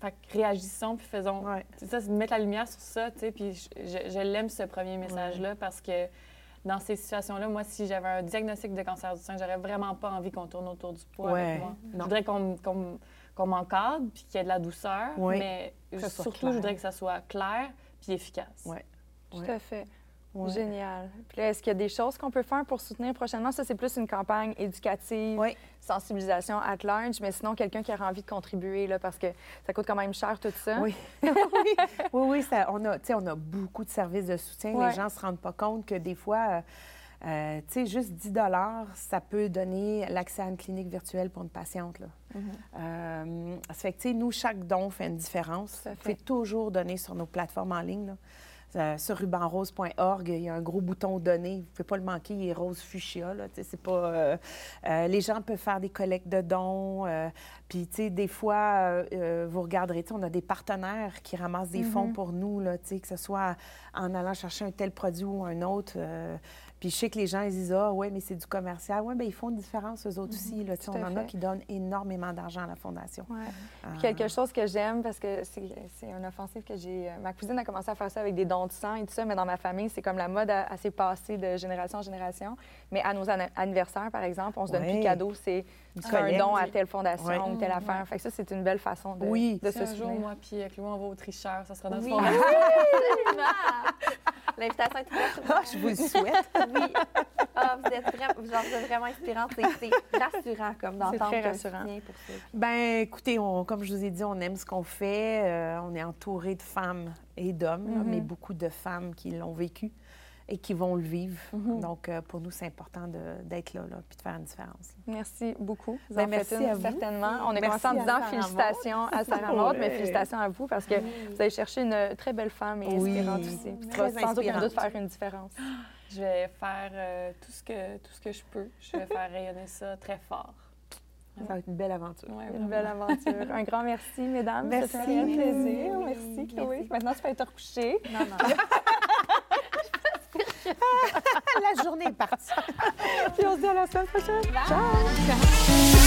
Fait que réagissons puis faisons. Ouais. C'est ça, c'est de mettre la lumière sur ça, tu sais. Puis je, je- je l'aime, ce premier message-là, parce que dans ces situations-là, moi, si j'avais un diagnostic de cancer du sein, j'aurais vraiment pas envie qu'on tourne autour du poids Ouais, avec moi. Je non. voudrais qu'on qu'on m'encadre puis qu'il y ait de la douceur, Oui. mais surtout, clair. je voudrais que ça soit clair puis efficace. Ouais. Tout Ouais. à fait. Ouais. Génial. Puis là, est-ce qu'il y a des choses qu'on peut faire pour soutenir prochainement? Ça, c'est plus une campagne éducative, sensibilisation at large, mais sinon, quelqu'un qui aurait envie de contribuer, là, parce que ça coûte quand même cher tout ça. Oui, [LAUGHS] oui, oui, oui, ça- on, a, on a beaucoup de services de soutien. Ouais. Les gens ne se rendent pas compte que des fois, euh, euh, tu sais, juste 10 ça peut donner l'accès à une clinique virtuelle pour une patiente. Là. Euh, ça fait que, tu sais, nous, chaque don fait une différence. Vous fait. pouvez toujours donner sur nos plateformes en ligne. là. Euh, sur rubanrose.org, il y a un gros bouton donner. Vous ne pouvez pas le manquer, il est rose fuchsia. Là, c'est pas, euh, euh, les gens peuvent faire des collectes de dons. euh, puis, tu sais, des fois, vous regarderez, on a des partenaires qui ramassent des fonds pour nous, là, que ce soit en allant chercher un tel produit ou un autre. Puis je sais que les gens ils disent Ah, ouais, mais c'est du commercial. Oui, bien, ils font une différence, eux autres aussi. Là, Tu sais, Tout on à en a qui donnent énormément d'argent à la Fondation. Ouais. Euh, Puis quelque chose que j'aime, parce que c'est c'est un offensif que j'ai... euh, Ma cousine a commencé à faire ça avec des dons de sang et tout ça, mais dans ma famille, c'est comme la mode a- assez passée de génération en génération. Mais à nos anniversaires, par exemple, on se donne plus de cadeaux, c'est un don à telle fondation Ouais. ou telle affaire. Fait que ça, c'est une belle façon de, Oui. de se un jour, souvenir. moi puis euh, Chloé, on va au tricheur, ça sera notre Oui, absolument. L'invitation est ouverte. Ah, je vous le souhaite. Oui. Ah, vous, êtes vraiment, genre, vous êtes vraiment inspirante. C'est- rassurant comme d'entendre très rassurant. pour ça. Ben, écoutez, on- comme je vous ai dit, on aime ce qu'on fait. Euh, on est entouré de femmes et d'hommes, là, mais beaucoup de femmes qui l'ont vécu et qui vont le vivre. Donc, euh, pour nous, c'est important d'être là, là, puis de faire une différence. Merci beaucoup. Vous Ben, en faites merci une, à vous. certainement. On a Merci commencé en disant félicitations à Sarah Maud, mais [LAUGHS] félicitations à vous parce que vous avez cherché une très belle femme et Oui. inspirante aussi. Puis Très sans aucun doute faire une différence. Je vais faire euh, tout, ce que, tout ce que je peux. Je vais faire rayonner ça très fort. Ça va être une belle aventure. Ouais, Une belle aventure. Un grand merci, mesdames. Merci. C'était un plaisir. Merci, Chloé. merci. Maintenant, tu peux être recouchée. Non, non. [LAUGHS] La journée est partie. Puis on se dit à la semaine prochaine. Ciao!